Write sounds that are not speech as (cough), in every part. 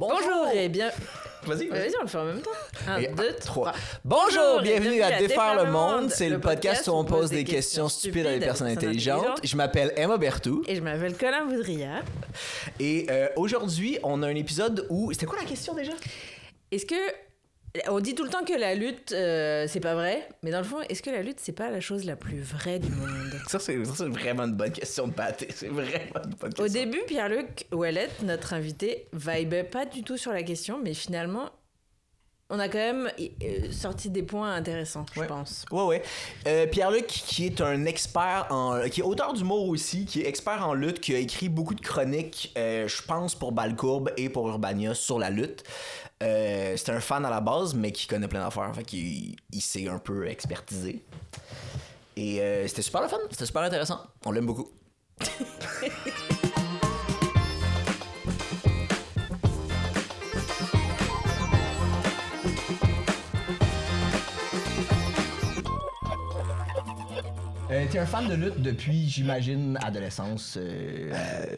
Bonjour et bien. Vas-y, on le fait en même temps. Un, deux, trois. Bonjour, bienvenue à Défaire le monde. C'est le podcast où on pose des questions stupides à des personnes intelligentes. Je m'appelle Emma Bertou. Et je m'appelle Colin Voudria. Et euh, aujourd'hui, on a un épisode où. C'était quoi la question déjà? Est-ce que. On dit tout le temps que la lutte, euh, c'est pas vrai, mais dans le fond, est-ce que la lutte, c'est pas la chose la plus vraie du monde? Ça, c'est ça, c'est vraiment une bonne question de pâté. C'est vraiment une bonne question. Au début, Pierre-Luc Ouellette, notre invité, vibait pas du tout sur la question, mais finalement, on a quand même euh, sorti des points intéressants, je pense. Ouais, ouais. Euh, Pierre-Luc, qui est un expert en. qui est auteur d'humour aussi, qui est expert en lutte, qui a écrit beaucoup de chroniques, euh, je pense, pour Balcourbe et pour Urbania sur la lutte. Euh, c'est un fan à la base, mais qui connaît plein d'affaires. Fait qu'il il s'est un peu expertisé. Et c'était super le fun, c'était super intéressant. On l'aime beaucoup. (laughs) Euh, T'es un fan de lutte depuis, j'imagine, adolescence, euh,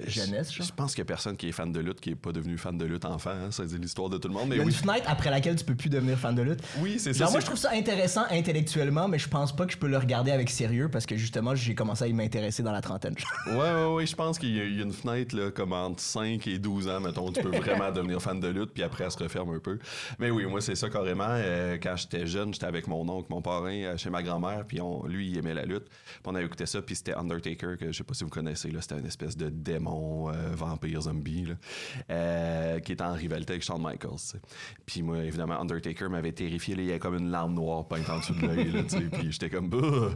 jeunesse, genre? Je pense qu'il y a personne qui est fan de lutte qui est pas devenu fan de lutte enfant. hein. Ça, c'est l'histoire de tout le monde. Mais Il y a oui, une fenêtre après laquelle tu peux plus devenir fan de lutte. oui c'est ça. Moi, je trouve ça intéressant intellectuellement, mais je pense pas que je peux le regarder avec sérieux parce que justement, j'ai commencé à y m'intéresser dans la trentaine. Ouais, ouais, ouais. Je pense qu'il y, a- il y a une fenêtre, là, comme entre 5 et 12 ans, mettons. Tu peux vraiment (laughs) devenir fan de lutte, puis après, elle se referme un peu. Mais oui, moi, c'est ça carrément. Euh, quand j'étais jeune, j'étais avec mon oncle, mon parrain, euh, chez ma grand-mère, puis on, lui, il aimait la lutte. On avait écouté ça, puis c'était Undertaker, que je sais pas si vous connaissez, là. C'était une espèce de démon, euh, vampire, zombie, là, euh, qui était en rivalité avec Shawn Michaels. Puis moi, évidemment, Undertaker m'avait terrifié, là. Il y avait comme une larme noire peinte en dessous de l'œil. Puis j'étais comme, bah!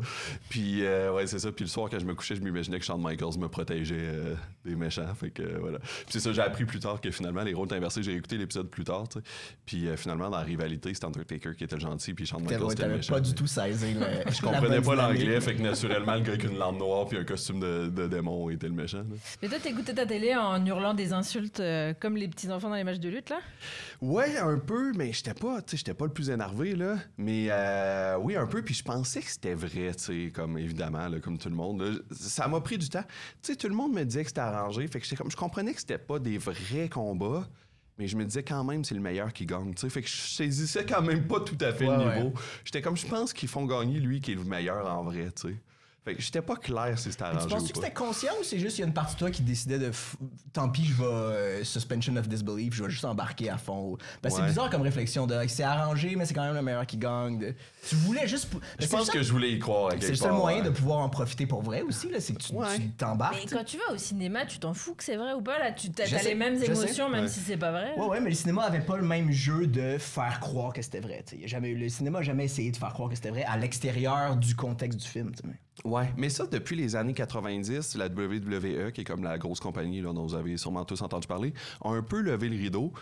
Puis, euh, ouais, c'est ça. Puis le soir, quand je me couchais, je m'imaginais que Shawn Michaels me protégeait des méchants. Fait que, voilà. Puis c'est ça, j'ai appris plus tard que finalement, les rôles étaient inversés. J'ai écouté l'épisode plus tard. Puis finalement, dans la rivalité, c'était Undertaker qui était le gentil, puis Shawn Michaels était le méchant. pas du tout saisi. Je comprenais pas l'anglais, fait que naturellement, le gars avec une lampe noire puis un costume de, de démon était le méchant. là. Mais toi, t'écoutais ta télé en hurlant des insultes euh, comme les petits enfants dans les matchs de lutte, là? Ouais, un peu, mais j'étais pas, tu sais, j'étais pas le plus énervé, là. Mais euh, oui, un peu, puis je pensais que c'était vrai, tu sais, comme évidemment, là, comme tout le monde. là. Ça m'a pris du temps. Tu sais, tout le monde me disait que c'était arrangé, fait que j'étais comme, je comprenais que c'était pas des vrais combats. Mais je me disais quand même c'est le meilleur qui gagne, tu sais. Fait que je saisissais quand même pas tout à fait Ouais, le ouais. niveau. J'étais comme, je pense qu'ils font gagner lui qui est le meilleur en vrai, tu sais. Fait que j'étais pas clair si c'était Tu arrangé penses-tu ou que c'était conscient ou c'est juste il y a une partie de toi qui décidait de f- tant pis je vais euh, suspension of disbelief je vais juste embarquer à fond parce que Ouais. c'est bizarre comme réflexion de c'est arrangé mais c'est quand même le meilleur qui gagne de- tu voulais juste Je c'est pense que je voulais y croire. c'est le seul part, moyen ouais. de pouvoir en profiter pour vrai aussi là c'est que tu Ouais. tu t'embarques Mais quand tu vas au cinéma, tu t'en fous que c'est vrai ou pas, là? Tu sais, les mêmes sais. émotions, même Ouais. si c'est pas vrai. Ouais, ouais, mais le cinéma avait pas le même jeu de faire croire que c'était vrai. tu Jamais, le cinéma a jamais essayé de faire croire que c'était vrai à l'extérieur du contexte du film. tu sais. Ouais, mais ça, depuis les années 90, la WWE, qui est comme la grosse compagnie là, dont vous avez sûrement tous entendu parler, a un peu levé le rideau.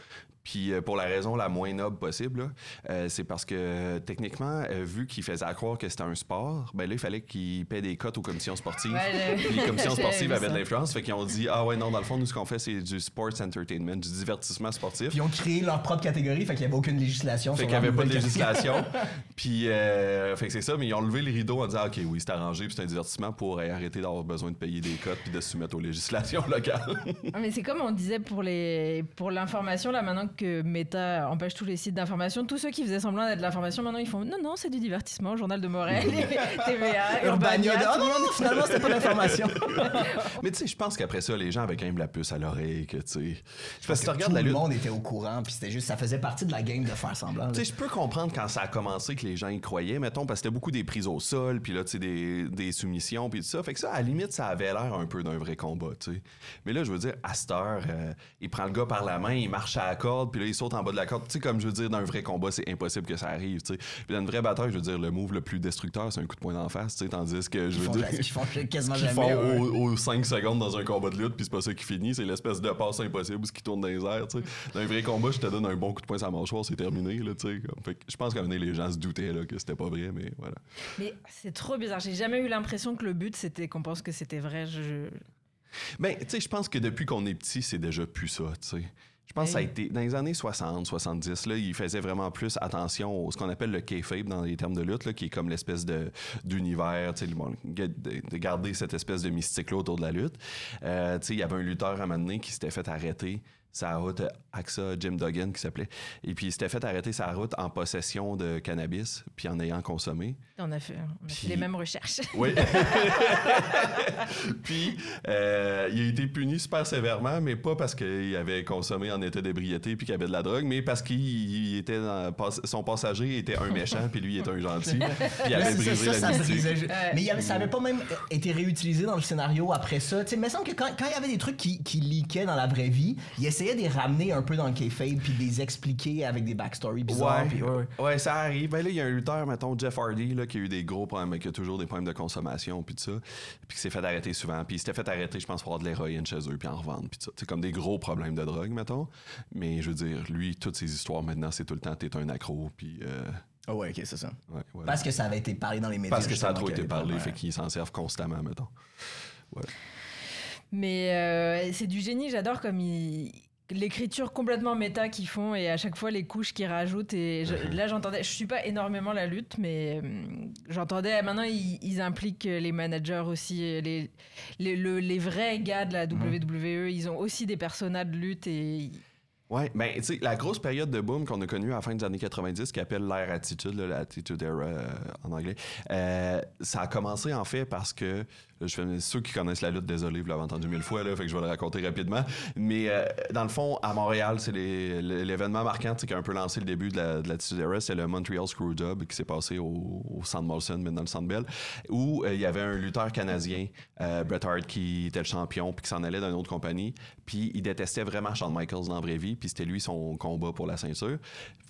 Puis euh, pour la raison la moins noble possible, euh, c'est parce que techniquement, euh, vu qu'ils faisaient à croire que c'était un sport, ben là, il fallait qu'ils paient des cotes aux commissions sportives. Ouais, les commissions (laughs) sportives avaient de l'influence, fait qu'ils ont dit Ah ouais, non, dans le fond, nous, ce qu'on fait, c'est du sports entertainment, du divertissement sportif. Puis ils ont créé leur propre catégorie, fait qu'il y avait aucune législation. Fait qu'il n'y avait pas de législation. (laughs) puis, euh, fait que c'est ça, mais ils ont levé le rideau en disant, OK, oui, c'est arrangé, puis c'est un divertissement pour euh, arrêter d'avoir besoin de payer des cotes puis de se soumettre aux législations (laughs) locales. Ah, Mais c'est comme on disait pour les pour l'information là maintenant que Meta empêche tous les sites d'information, tous ceux qui faisaient semblant d'être de l'information maintenant ils font non non c'est du divertissement, Journal de Montréal, (laughs) TVA, Urbania. Ah non, monde- non, finalement, c'était pas d'information. (laughs) mais tu sais, je pense qu'après ça, les gens avaient quand même la puce à l'oreille, que tu sais. Parce que tu regardes Tout la le lutte. monde était au courant, puis c'était juste, ça faisait partie de la game de faire semblant. Tu sais, je peux comprendre quand ça a commencé que les gens y croyaient, mettons, parce que c'était beaucoup des prises au sol, puis là, tu sais, des, des soumissions, puis tout ça. Fait que ça, à la limite, ça avait l'air un peu d'un vrai combat, tu sais. Mais là, je veux dire, à cette heure, euh, il prend le gars par la main, il marche à la corde, puis là, il saute en bas de la corde. Tu sais, comme je veux dire, dans un vrai combat, c'est impossible que ça arrive, tu sais. Puis dans une vraie bataille, je veux dire, le move le plus destructeur, c'est un coup de poing d'en face, tu sais, tandis que je veux dire. ils font (laughs) quasiment qu'ils jamais. font ouais. aux, 5 secondes dans un combat de lutte, puis c'est pas ça qui finit, c'est l'espèce de passe impossible où ce qui tourne dans les airs, tu sais. Dans un vrai combat, je te donne un bon coup de poing sur la mâchoire, c'est terminé, là, tu sais. comme. Fait que je pense qu'à un moment donné, les gens se doutaient, là, que c'était pas vrai, mais voilà. Mais c'est trop bizarre. J'ai jamais eu l'impression que le but c'était qu'on pense que c'était vrai. Je... Ben, tu sais, je pense que depuis qu'on est petit, c'est déjà plus ça, tu sais. Je pense que ça a été dans les années 60, 70, là, ils faisaient vraiment plus attention au ce qu'on appelle le kayfabe dans les termes de lutte, là, qui est comme l'espèce de d'univers, bon, de, de garder cette espèce de mystique là autour de la lutte. Euh, tu sais, il y avait un lutteur à un moment donné qui s'était fait arrêter sa route AXA Jim Duggan qui s'appelait. Et puis il s'était fait arrêter sa route en possession de cannabis, puis en ayant consommé. On a fait, on a fait Puis- les mêmes recherches. (laughs) Oui. (laughs) puis euh, il a été puni super sévèrement, mais pas parce qu'il avait consommé en état d'ébriété puis qu'il avait de la drogue, mais parce qu'il il était dans- son passager était un méchant puis lui était un gentil. Puis il avait brisé ça, ça Ouais. Mais il y avait- ça avait pas même été réutilisé dans le scénario après ça. Tu sais, il me semble que quand, quand il y avait des trucs qui, qui leakaient dans la vraie vie, il essayait de les ramener un peu dans le kayfabe puis de les expliquer avec des backstories bizarres. Ouais, ouais, ouais. ouais, ça arrive. Ben là, il y a un lutteur, mettons, Jeff Hardy, là, qui a eu des gros problèmes, qui a toujours des problèmes de consommation, puis tout ça, puis qui s'est fait arrêter souvent. Puis il s'était fait arrêter, je pense, pour avoir de l'héroïne chez eux, puis en revendre, puis tout ça. C'est comme des gros problèmes de drogue, mettons. Mais je veux dire, lui, toutes ses histoires maintenant, c'est tout le temps, t'es un accro, puis. euh, Ah ouais, ok, c'est ça. ouais, ouais. Parce que ça avait été parlé dans les médias. Parce que ça a trop été parlé, problèmes. fait qu'ils s'en servent constamment, mettons. Mais euh, c'est du génie, j'adore comme ils- l'écriture complètement méta qu'ils font et à chaque fois les couches qu'ils rajoutent. Et je- là, j'entendais, je suis pas énormément la lutte, mais hum, j'entendais maintenant ils, ils impliquent les managers aussi, les, les, le- les vrais gars de la WWE, ils ont aussi des personnages de lutte et Ouais, ben, tu sais, la grosse période de boom qu'on a connue à la fin des années 90, qui appelle l'ère Attitude, l'Attitude Era euh, en anglais, euh, ça a commencé en fait parce que, je fais, ceux qui connaissent la lutte, désolé, vous l'avez entendu mille fois, là, fait que je vais le raconter rapidement. Mais euh, dans le fond, à Montréal, c'est l'événement marquant qui a un peu lancé le début de la- de Era, c'est le Montreal Screwjob qui s'est passé au, au Centre Molson, maintenant le Centre Bell, où euh, il y avait un lutteur canadien, euh, Bret Hart, qui était le champion, puis qui s'en allait d'une autre compagnie, puis il détestait vraiment Shawn Michaels dans la vraie vie, puis c'était lui son combat pour la ceinture.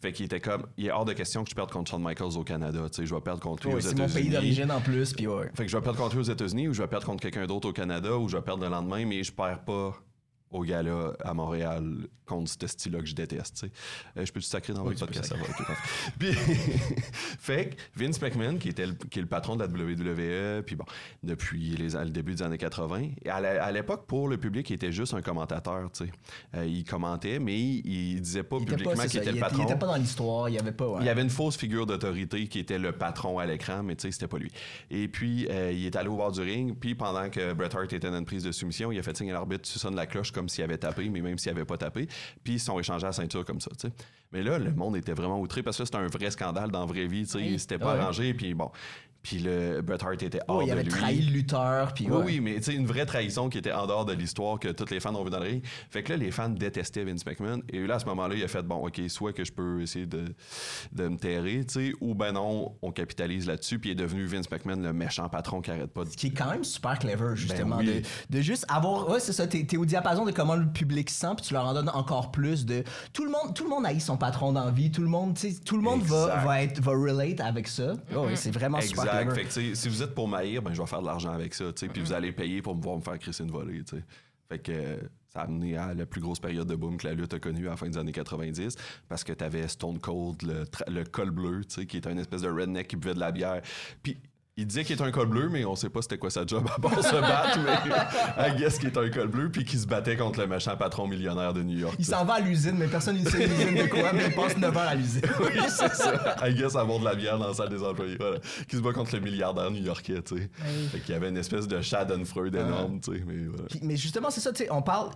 Fait qu'il était comme, il est hors de question que je perde contre Shawn Michaels au Canada, tu sais, je vais perdre contre lui Ouais, aux c'est mon pays États-Unis. d'origine en plus, puis ouais. Fait que je vais perdre contre lui aux États-Unis ou je vais perdre contre quelqu'un d'autre au Canada ou je vais perdre le lendemain, mais je perds pas au gala à Montréal contre ce style-là que je déteste. Euh, je peux te sacrer dans votre podcast, ça va. ok, parfait. (laughs) Puis, (laughs) fait que Vince McMahon, qui, était le, qui est le patron de la WWE, puis bon, depuis les, le début des années 80, et à l'époque, pour le public, il était juste un commentateur. Euh, il commentait, mais il, il disait pas Il publiquement qu'il était le il, patron. il était pas dans l'histoire, il y avait pas. ouais. Il y avait une fausse figure d'autorité qui était le patron à l'écran, mais tu sais, c'était pas lui. Et puis, euh, il est allé au bord du ring, puis pendant que Bret Hart était dans une prise de soumission, il a fait signe à l'arbitre, tu sonnes la cloche comme s'il avait tapé, mais même s'il avait pas tapé, puis ils se sont échangés à la ceinture comme ça, tu sais. Mais là, le monde était vraiment outré parce que c'était un vrai scandale dans la vraie vie, tu sais, c'était pas Ouais. arrangé, puis bon. Puis le Bret Hart était hors Oh, il de avait lui. trahi le lutteur, puis Oui, ouais. oui, mais tu sais, une vraie trahison qui était en dehors de l'histoire que tous les fans ont vu dans le ring. Fait que là, les fans détestaient Vince McMahon. Et là, à ce moment-là, il a fait bon, OK, soit que je peux essayer de, de me terrer, tu sais, ou ben non, on capitalise là-dessus. Puis il est devenu Vince McMahon le méchant patron qui arrête pas de. Ce qui est quand même super clever, justement, Ben oui. de, de juste avoir. Ouais, c'est ça, t'es, au diapason de comment le public se sent, puis tu leur en donnes encore plus de. Tout le monde, tout le monde haït son patron dans la vie, tout le monde, tu sais, tout le monde va, va, être, va relate avec ça. Oh, ouais, c'est vraiment super Exact. Fait que, tu si vous êtes pour m'haïr, ben je vais faire de l'argent avec ça, tu puis vous allez payer pour me voir me faire crisser une volée, tu. Fait que euh, ça a amené à la plus grosse période de boom que la lutte a connue à la fin des années 90 parce que t'avais Stone Cold, le, col bleu, tu qui était une espèce de redneck qui buvait de la bière. Puis il disait qu'il était un col bleu, mais on sait pas c'était quoi sa job à part se battre, mais I guess qu'il est un col bleu, puis qui se battait contre le méchant patron millionnaire de New York. Il s'en va à l'usine, mais personne ne sait l'usine de quoi, mais il passe 9 heures à l'usine. (laughs) Oui, c'est ça. I guess avoir de la bière dans la salle des employés. Voilà. Qui se bat contre le milliardaire new-yorkais, tu sais. Oui. Fait qu'il y avait une espèce de Schadenfreude énorme, tu sais. Mais voilà. Mais justement, c'est ça, tu sais, on parle,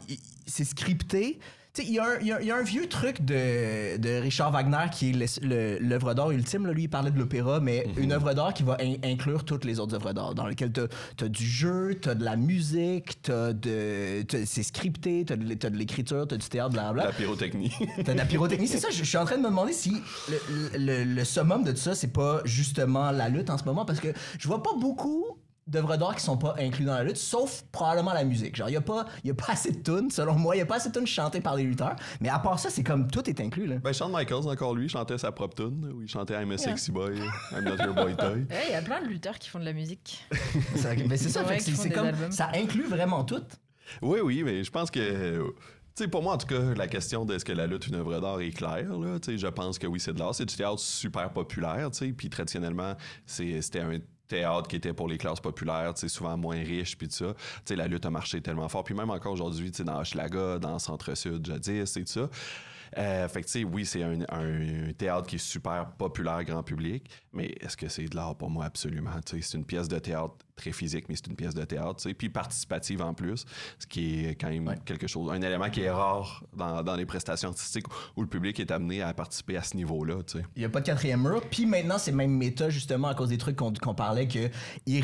c'est scripté. Tu il y, a un- y y a vieux truc de, de Richard Wagner qui est l'œuvre d'art ultime. là. Lui, il parlait de l'opéra, mais une œuvre d'art qui va in- inclure toutes les autres œuvres d'art, dans lesquelles tu as, du jeu, tu as de la musique, t'as de, t'as- c'est scripté, tu as de l'écriture, tu as du théâtre, blablabla. La pyrotechnie. (laughs) T'as de la pyrotechnie, c'est ça. Je, je suis en train de me demander si le, le- le summum de tout ça, c'est pas justement la lutte en ce moment, parce que je vois pas beaucoup d'œuvres d'art qui sont pas inclus dans la lutte, sauf probablement la musique. Genre, il y a pas, y a pas assez de tunes, selon moi, il y a pas assez de tunes chantées par les lutteurs. Mais à part ça, c'est comme tout est inclus là. ben, Shawn Michaels, encore lui, chantait sa propre tune. où il chantait I'm a sexy boy, I'm not your boy toy. (laughs) Ouais, Il y a plein de lutteurs qui font de la musique. C'est mais c'est ça, Ouais, fait que qui c'est comme albums. ça inclut vraiment tout. Oui, oui, mais je pense que. euh, Tu sais, pour moi, en tout cas, la question de est-ce que la lutte est une œuvre d'art est claire. Là. Tu sais, je pense que oui, c'est de l'art. C'est du théâtre super populaire. tu sais, Puis traditionnellement, c'est- c'était un théâtre qui était pour les classes populaires, tu sais, souvent moins riches, puis tout ça. Tu sais, la lutte a marché tellement fort. Puis même encore aujourd'hui, tu sais, dans Hochelaga, dans Centre-Sud, jadis, et tout ça. Euh, fait que, tu sais, oui, c'est un, un théâtre qui est super populaire, grand public, mais est-ce que c'est de l'art pour moi? Absolument. Tu sais, c'est une pièce de théâtre très physique, mais c'est une pièce de théâtre, tu sais, puis participative en plus, ce qui est quand même quelque chose, un élément qui est rare dans, dans les prestations artistiques où le public est amené à participer à ce niveau-là, tu sais. Il n'y a pas de quatrième mur. Puis maintenant, c'est même méta, justement, à cause des trucs qu'on qu'on parlait, qu'il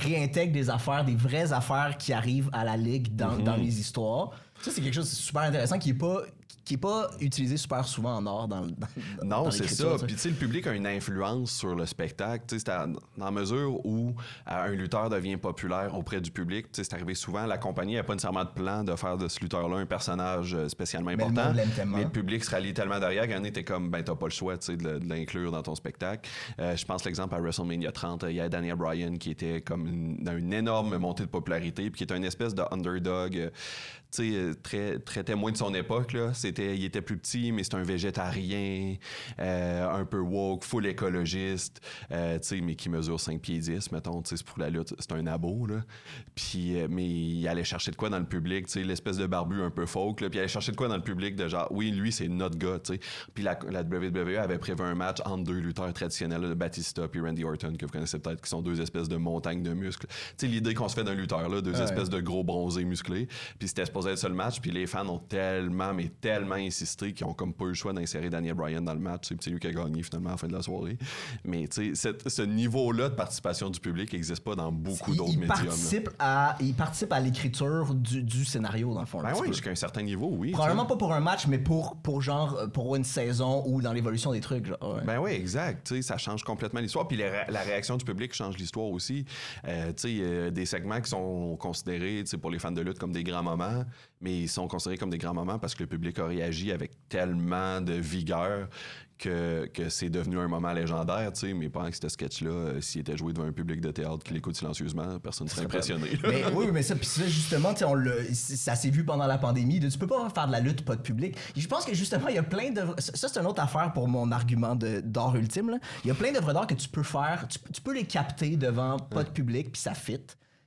réintègre des affaires, des vraies affaires qui arrivent à la ligue dans, dans les histoires. Ça, c'est quelque chose de super intéressant qui n'est pas, qui est pas utilisé super souvent en art dans, dans- Non, c'est ça. Puis, tu sais, le public a une influence sur le spectacle. Tu sais, c'est dans la mesure où euh, un lutteur devient populaire auprès du public, tu sais, c'est arrivé souvent, la compagnie n'a pas nécessairement de plan de faire de ce lutteur-là un personnage euh, spécialement Mais le important. tellement. mais le public se rallie tellement derrière qu'un était comme, ben, t'as pas le choix, tu sais, de, le- de l'inclure dans ton spectacle. Euh, je pense l'exemple à WrestleMania 30, euh, il y a Daniel Bryan qui était comme une, dans une énorme montée de popularité, puis qui était une espèce de underdog, euh, très, très témoin de son époque, là. C'était, il était plus petit, mais c'est un végétarien, euh, un peu woke, full écologiste, euh, mais qui mesure 5 pieds 10, mettons, c'est pour la lutte, c'est un abo, là. Puis, euh, mais il allait chercher de quoi dans le public, l'espèce de barbu un peu folk, là, puis il allait chercher de quoi dans le public de genre, oui, lui, c'est notre gars, tu sais. Puis la, la WWE avait prévu un match entre deux lutteurs traditionnels, là, Batista puis Randy Orton, que vous connaissez peut-être, qui sont deux espèces de montagnes de muscles. Tu sais, l'idée qu'on se fait d'un lutteur, là, deux Ouais. espèces de gros bronzés musclés, puis c'était être ça le match, puis les fans ont tellement, mais tellement insisté qu'ils ont comme pas eu le choix d'insérer Daniel Bryan dans le match, c'est lui qui a gagné finalement à la fin de la soirée. Mais tu sais, ce niveau-là de participation du public n'existe pas dans beaucoup d'autres médiums. participe à, il participe à l'écriture du, du scénario, dans le fond. un Ben oui, jusqu'à un certain niveau, oui. Probablement pas pour un match, mais pour, pour genre, euh, pour une saison ou dans l'évolution des trucs. Genre, ouais. Ben oui, exact. Tu sais, ça change complètement l'histoire. Puis la réaction du public change l'histoire aussi. Euh, tu sais, euh, des segments qui sont considérés, tu sais, pour les fans de lutte comme des grands moments, mais ils sont considérés comme des grands moments parce que le public a réagi avec tellement de vigueur que, que c'est devenu un moment légendaire, tu sais. Mais pendant que ce sketch-là, euh, s'il était joué devant un public de théâtre qui l'écoute silencieusement, personne ne serait impressionné. Mais oui, mais ça, justement, on ça s'est vu pendant la pandémie. de- Tu peux pas faire de la lutte, pas de public. Je pense que justement, il y a plein de. Ça, c'est une autre affaire pour mon argument d'art ultime. Il y a plein d'œuvres d'art que tu peux faire. Tu, tu peux les capter devant pas de public, puis ça fit.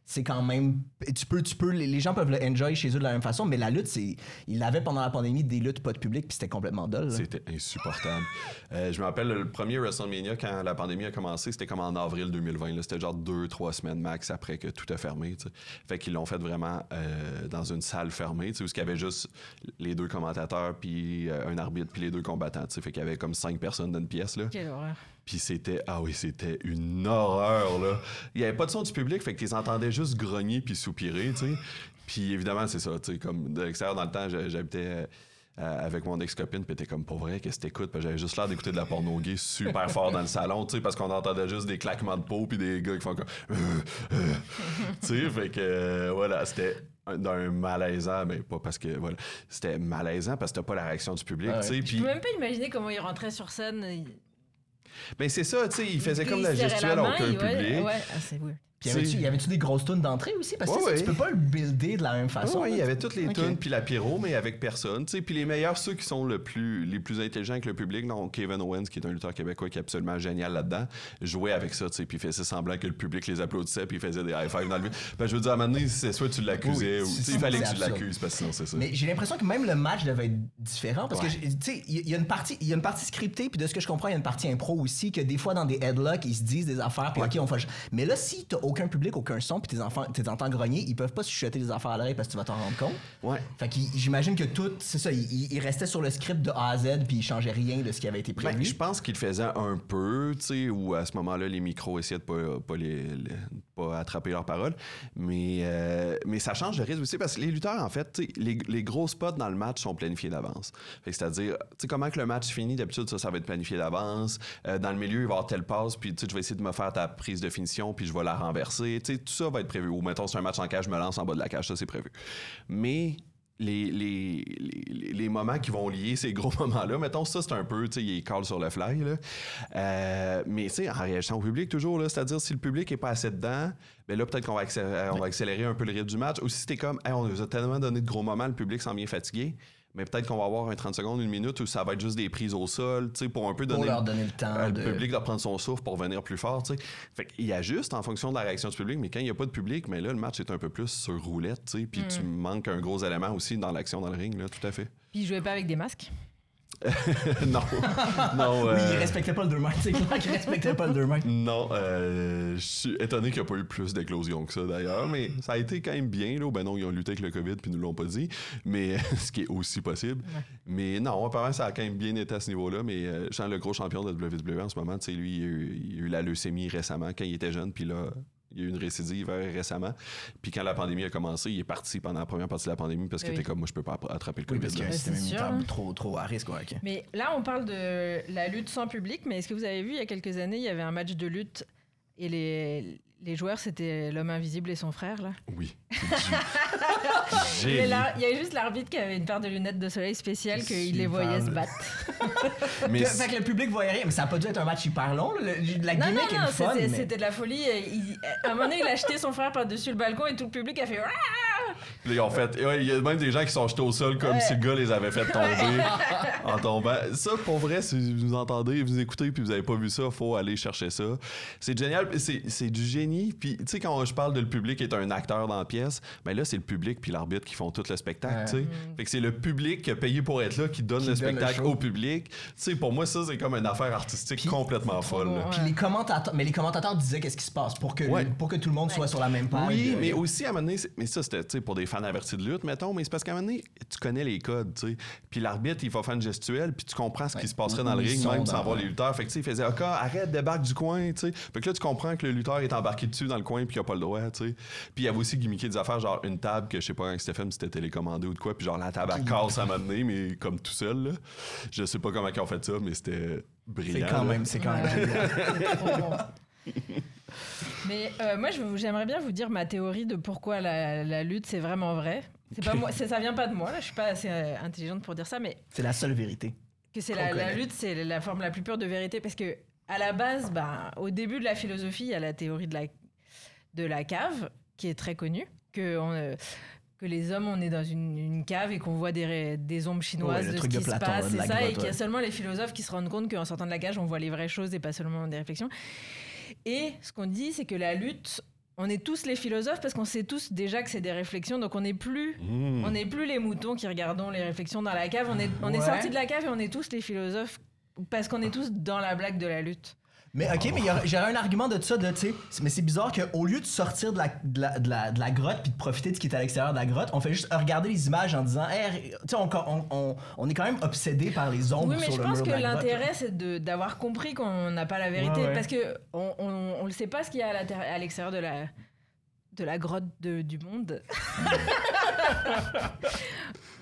C'est quand même. Tu peux, tu peux, les les gens peuvent le enjoy chez eux de la même façon, mais la lutte, c'est. Ils avaient pendant la pandémie des luttes pas de public, puis c'était complètement là. C'était insupportable. (laughs) Euh, je me rappelle le premier WrestleMania quand la pandémie a commencé, c'était comme en avril 2020. là. C'était genre deux, trois semaines max après que tout a fermé. Fait qu'ils l'ont fait vraiment euh, dans une salle fermée, tu sais, où il y avait juste les deux commentateurs, puis euh, un arbitre, puis les deux combattants. tu sais. Fait qu'il y avait comme cinq personnes dans une pièce. Là. Quelle horreur. Puis c'était, ah oui, c'était une horreur, là. Il n'y avait pas de son du public, fait que tu les entendais juste grogner puis soupirer, tu sais. Puis évidemment, c'est ça, tu sais, comme de l'extérieur dans le temps, j'ha- j'habitais euh, avec mon ex-copine, puis t'es comme, pas vrai, qu'est-ce que t'écoutes? Puis j'avais juste l'air d'écouter de la porno gay super fort dans le salon, tu sais, parce qu'on entendait juste des claquements de peau puis des gars qui font comme, Euh, euh. tu sais, fait que, euh, voilà, c'était un- d'un malaisant, mais pas parce que, voilà, c'était malaisant parce que t'as pas la réaction du public, Ouais. tu sais, Je puis... peux même pas imaginer comment il rentrait sur scène. Il, Ben c'est ça, tu sais, il faisait comme la serrait gestuelle à main, aucun il- ouais, public. Ouais, ah, c'est weird. Puis y avait-tu- des grosses tunes d'entrée aussi? Parce que Ouais, tu peux pas le builder de la même façon. Oui, il y avait toutes les Ok. tunes, puis la pyro, mais avec personne. tu sais. Puis les meilleurs, ceux qui sont le plus, les plus intelligents avec le public, donc Kevin Owens, qui est un lutteur québécois qui est absolument génial là-dedans, jouait avec ça, tu sais, puis il faisait semblant que le public les applaudissait, puis il faisait des high five dans le vide. Ben, je veux dire, à un moment donné, c'est soit tu l'accusais, Oui, ou il fallait que tu l'accuses, parce que sinon, c'est ça. Mais j'ai l'impression que même le match devait être différent parce Ouais. que tu sais il y, a une partie il y a une partie scriptée puis de ce que je comprends il y a une partie impro aussi que des fois dans des headlocks ils se disent des affaires puis ok on fait mais là si t'as aucun public aucun son puis tes enfants tes entends grogner ils peuvent pas se chuchoter des affaires à l'oreille parce que tu vas t'en rendre compte Ouais. fait que j'imagine que tout c'est ça il, il- restait sur le script de A à Z puis il changeait rien de ce qui avait été prévu Ben, je pense qu'il le faisait un peu, tu sais, où à ce moment-là, les micros essayaient de pas, pas, les, les- pas attraper leurs paroles. Mais, euh, mais ça change de rythme aussi parce que les lutteurs, en fait, les, les gros spots dans le match sont planifiés d'avance. C'est-à-dire, comment que le match finit, d'habitude, ça, ça va être planifié d'avance. Euh, dans le milieu, il va y avoir telle passe, puis je vais essayer de me faire ta prise de finition, puis je vais la renverser. Tu sais, tout ça va être prévu. Ou mettons, c'est un match en cage, je me lance en bas de la cage, ça, c'est prévu. Mais les, les, les, les moments qui vont lier ces gros (laughs) moments-là, mettons, ça, c'est un peu, tu sais, il call sur le fly, là. Euh, mais, tu sais, en réagissant au public, toujours, là, c'est-à-dire, si le public est pas assez dedans, ben là, peut-être qu'on va accélérer, on va accélérer un peu le rythme du match. Ou si c'était comme, Hey, on nous a tellement donné de gros moments, le public s'en vient fatigué, mais peut-être qu'on va avoir un 30 secondes, une minute où ça va être juste des prises au sol, tu sais, pour un peu pour donner. leur donner le temps Euh, de Le public doit prendre son souffle pour venir plus fort, tu sais. Fait qu'il ajuste en fonction de la réaction du public, mais quand il n'y a pas de public, mais là, le match est un peu plus sur roulette, tu sais, puis tu manques un gros élément aussi dans l'action dans le ring, là, tout à fait. Puis il jouait pas avec des masques. (laughs) non. non, Oui, euh, il respectait pas le 2 mètres. C'est clair qu'il respectait pas le 2 mètres. Non, euh, je suis étonné qu'il n'y a pas eu plus d'éclosions que ça d'ailleurs, mais ça a été quand même bien. Là. Ben non, ils ont lutté avec le COVID puis ils nous l'ont pas dit, mais (laughs) ce qui est aussi possible. Mais non, apparemment, ça a quand même bien été à ce niveau-là. Mais euh, Jean, le gros champion de WWE en ce moment, tu sais, lui, il a, eu, il a eu la leucémie récemment quand il était jeune, puis là. Il y a eu une récidive euh, récemment. Puis quand la pandémie a commencé, il est parti pendant la première partie de la pandémie parce qu'il Oui. était comme moi, je peux pas attraper le Oui, COVID. parce hein. trop, trop à risque. Ouais. Mais là, on parle de la lutte sans public, mais est-ce que vous avez vu, il y a quelques années, il y avait un match de lutte et les, les joueurs, c'était l'homme invisible et son frère, là. Oui. (laughs) Mais là, il y avait juste l'arbitre qui avait une paire de lunettes de soleil spéciales qu'il les voyait se battre. (laughs) Mais Que- fait que le public voyait rien, mais ça a pas dû être un match hyper long. Le- la Non, non, gimmick est non, le fun. c'était mais- de la folie. Il- à un moment donné, il a jeté son frère par-dessus le balcon et tout le public a fait Puis là, ils ont fait. ouais, Il y a même des gens qui sont jetés au sol comme Ouais. si le gars les avait fait tomber (laughs) en tombant. Ça, pour vrai, si vous nous entendez, vous écoutez, puis vous avez pas vu ça, faut aller chercher ça. C'est génial, c'est c'est du génie. Puis, tu sais, quand je parle de le public est un acteur dans la pièce, ben là, c'est le public puis l'arbitre qui font tout le spectacle, Ouais. tu sais. Fait que c'est le public qui a payé pour être là qui donne Qui le donne spectacle au public. Tu sais, pour moi, ça, c'est comme une affaire artistique complètement folle. bon, là. ouais. Puis les commentateurs, mais les commentateurs disaient qu'est-ce qui se passe pour que, Ouais. pour que tout le monde soit sur la même page. Oui, mais aussi à un moment donné, c'est- mais ça c'était pour des fans avertis de lutte, mettons, mais c'est parce qu'à un moment donné, tu connais les codes, tu sais. Puis l'arbitre, il va faire une gestuelle, puis tu comprends ce qui se passerait Où- dans le ring, même sans voir les lutteurs. Fait que tu sais, il faisait, OK, arrête, débarque du coin, tu sais. Fait que là, tu comprends que le lutteur est embarqué dessus dans le coin, puis il a pas le droit, tu sais. Puis il y avait aussi gimmické des affaires, genre une table que je sais pas quand mais c'était télécommandé ou de quoi, puis genre la table à casse à un moment donné, mais comme tout seul, là. Je sais pas comment ils ont fait ça, mais c'était brillant. C'est quand là. même, c'est quand même. (laughs) Mais euh, moi, j'aimerais bien vous dire ma théorie de pourquoi la, la lutte, c'est vraiment vrai. C'est pas moi, ça vient pas de moi, là, je suis pas assez euh, intelligente pour dire ça, mais C'est la seule vérité. que c'est la, lutte, c'est la forme la plus pure de vérité parce que à la base, ben, au début de la philosophie, il y a la théorie de la, de la cave qui est très connue, que, on, euh, que les hommes, on est dans une, une cave et qu'on voit des, des ombres chinoises Ouais, de ce qui de se passe, c'est ça, et qu'il y a ouais. seulement les philosophes qui se rendent compte qu'en sortant de la cage, on voit les vraies choses et pas seulement des réflexions. Et ce qu'on dit, c'est que la lutte, on est tous les philosophes parce qu'on sait tous déjà que c'est des réflexions, donc on n'est plus Mmh. on n'est plus les moutons qui regardons les réflexions dans la cave. On est, on est sortis de la cave et on est tous les philosophes parce qu'on est tous dans la blague de la lutte. Mais ok, mais j'aurais un argument de ça, de, tu sais, mais c'est bizarre qu'au lieu de sortir de la, de, la, de, la, de la grotte puis de profiter de ce qui est à l'extérieur de la grotte, on fait juste regarder les images en disant, hey, tu sais, on, on, on, on est quand même obsédé par les ombres oui, mais sur je le pense mur que de la grotte. l'intérêt, c'est de- d'avoir compris qu'on n'a pas la vérité. Ouais, ouais. Parce que on, on, on le sait pas ce qu'il y a à l'extérieur de la, de la grotte de- du monde. (laughs)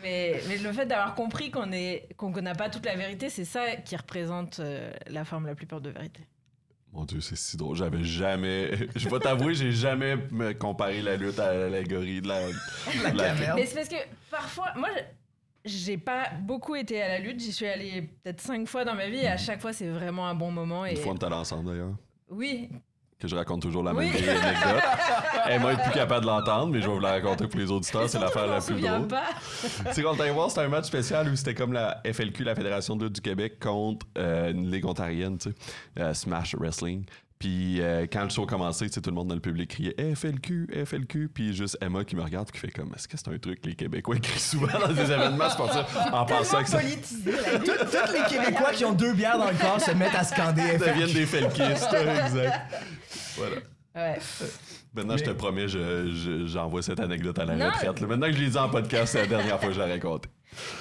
mais, mais le fait d'avoir compris qu'on est qu'on n'a pas toute la vérité, c'est ça qui représente euh, la forme la plus pure de vérité. Mon Dieu, c'est si drôle. J'avais jamais. (laughs) Je vais t'avouer, j'ai jamais comparé la lutte à l'allégorie de la. La de la- caverne. Mais c'est parce que parfois, moi, je- j'ai pas beaucoup été à la lutte. J'y suis allée peut-être cinq fois dans ma vie et à chaque fois, c'est vraiment un bon moment. Et Une fois, on allés ensemble d'ailleurs. oui, Que je raconte toujours la Oui. même vieille anecdote. (laughs) Elle m'a être plus capable de l'entendre, mais je vais vous la raconter pour les auditeurs. C'est l'affaire la plus drôle. pas. Tu sais, quand on est allé voir, c'était un match spécial où c'était comme la FLQ, la Fédération de lutte du Québec, contre euh, une ligue ontarienne, tu sais, euh, Smash Wrestling. Puis euh, quand le show a commencé, tout le monde dans le public criait FLQ, FLQ. Puis juste Emma qui me regarde qui fait comme Est-ce que c'est un truc que les Québécois crient souvent dans des événements? Ça, en pensant que ça. Tous les Québécois qui ont deux bières dans le corps se mettent à scander FLQ. deviennent des felkistes. exact. Voilà. Ouais. Maintenant, je te promets, je- je- j'envoie cette anecdote à la Non. retraite. là. Maintenant que je l'ai dit en podcast, c'est la dernière fois que je la raconte.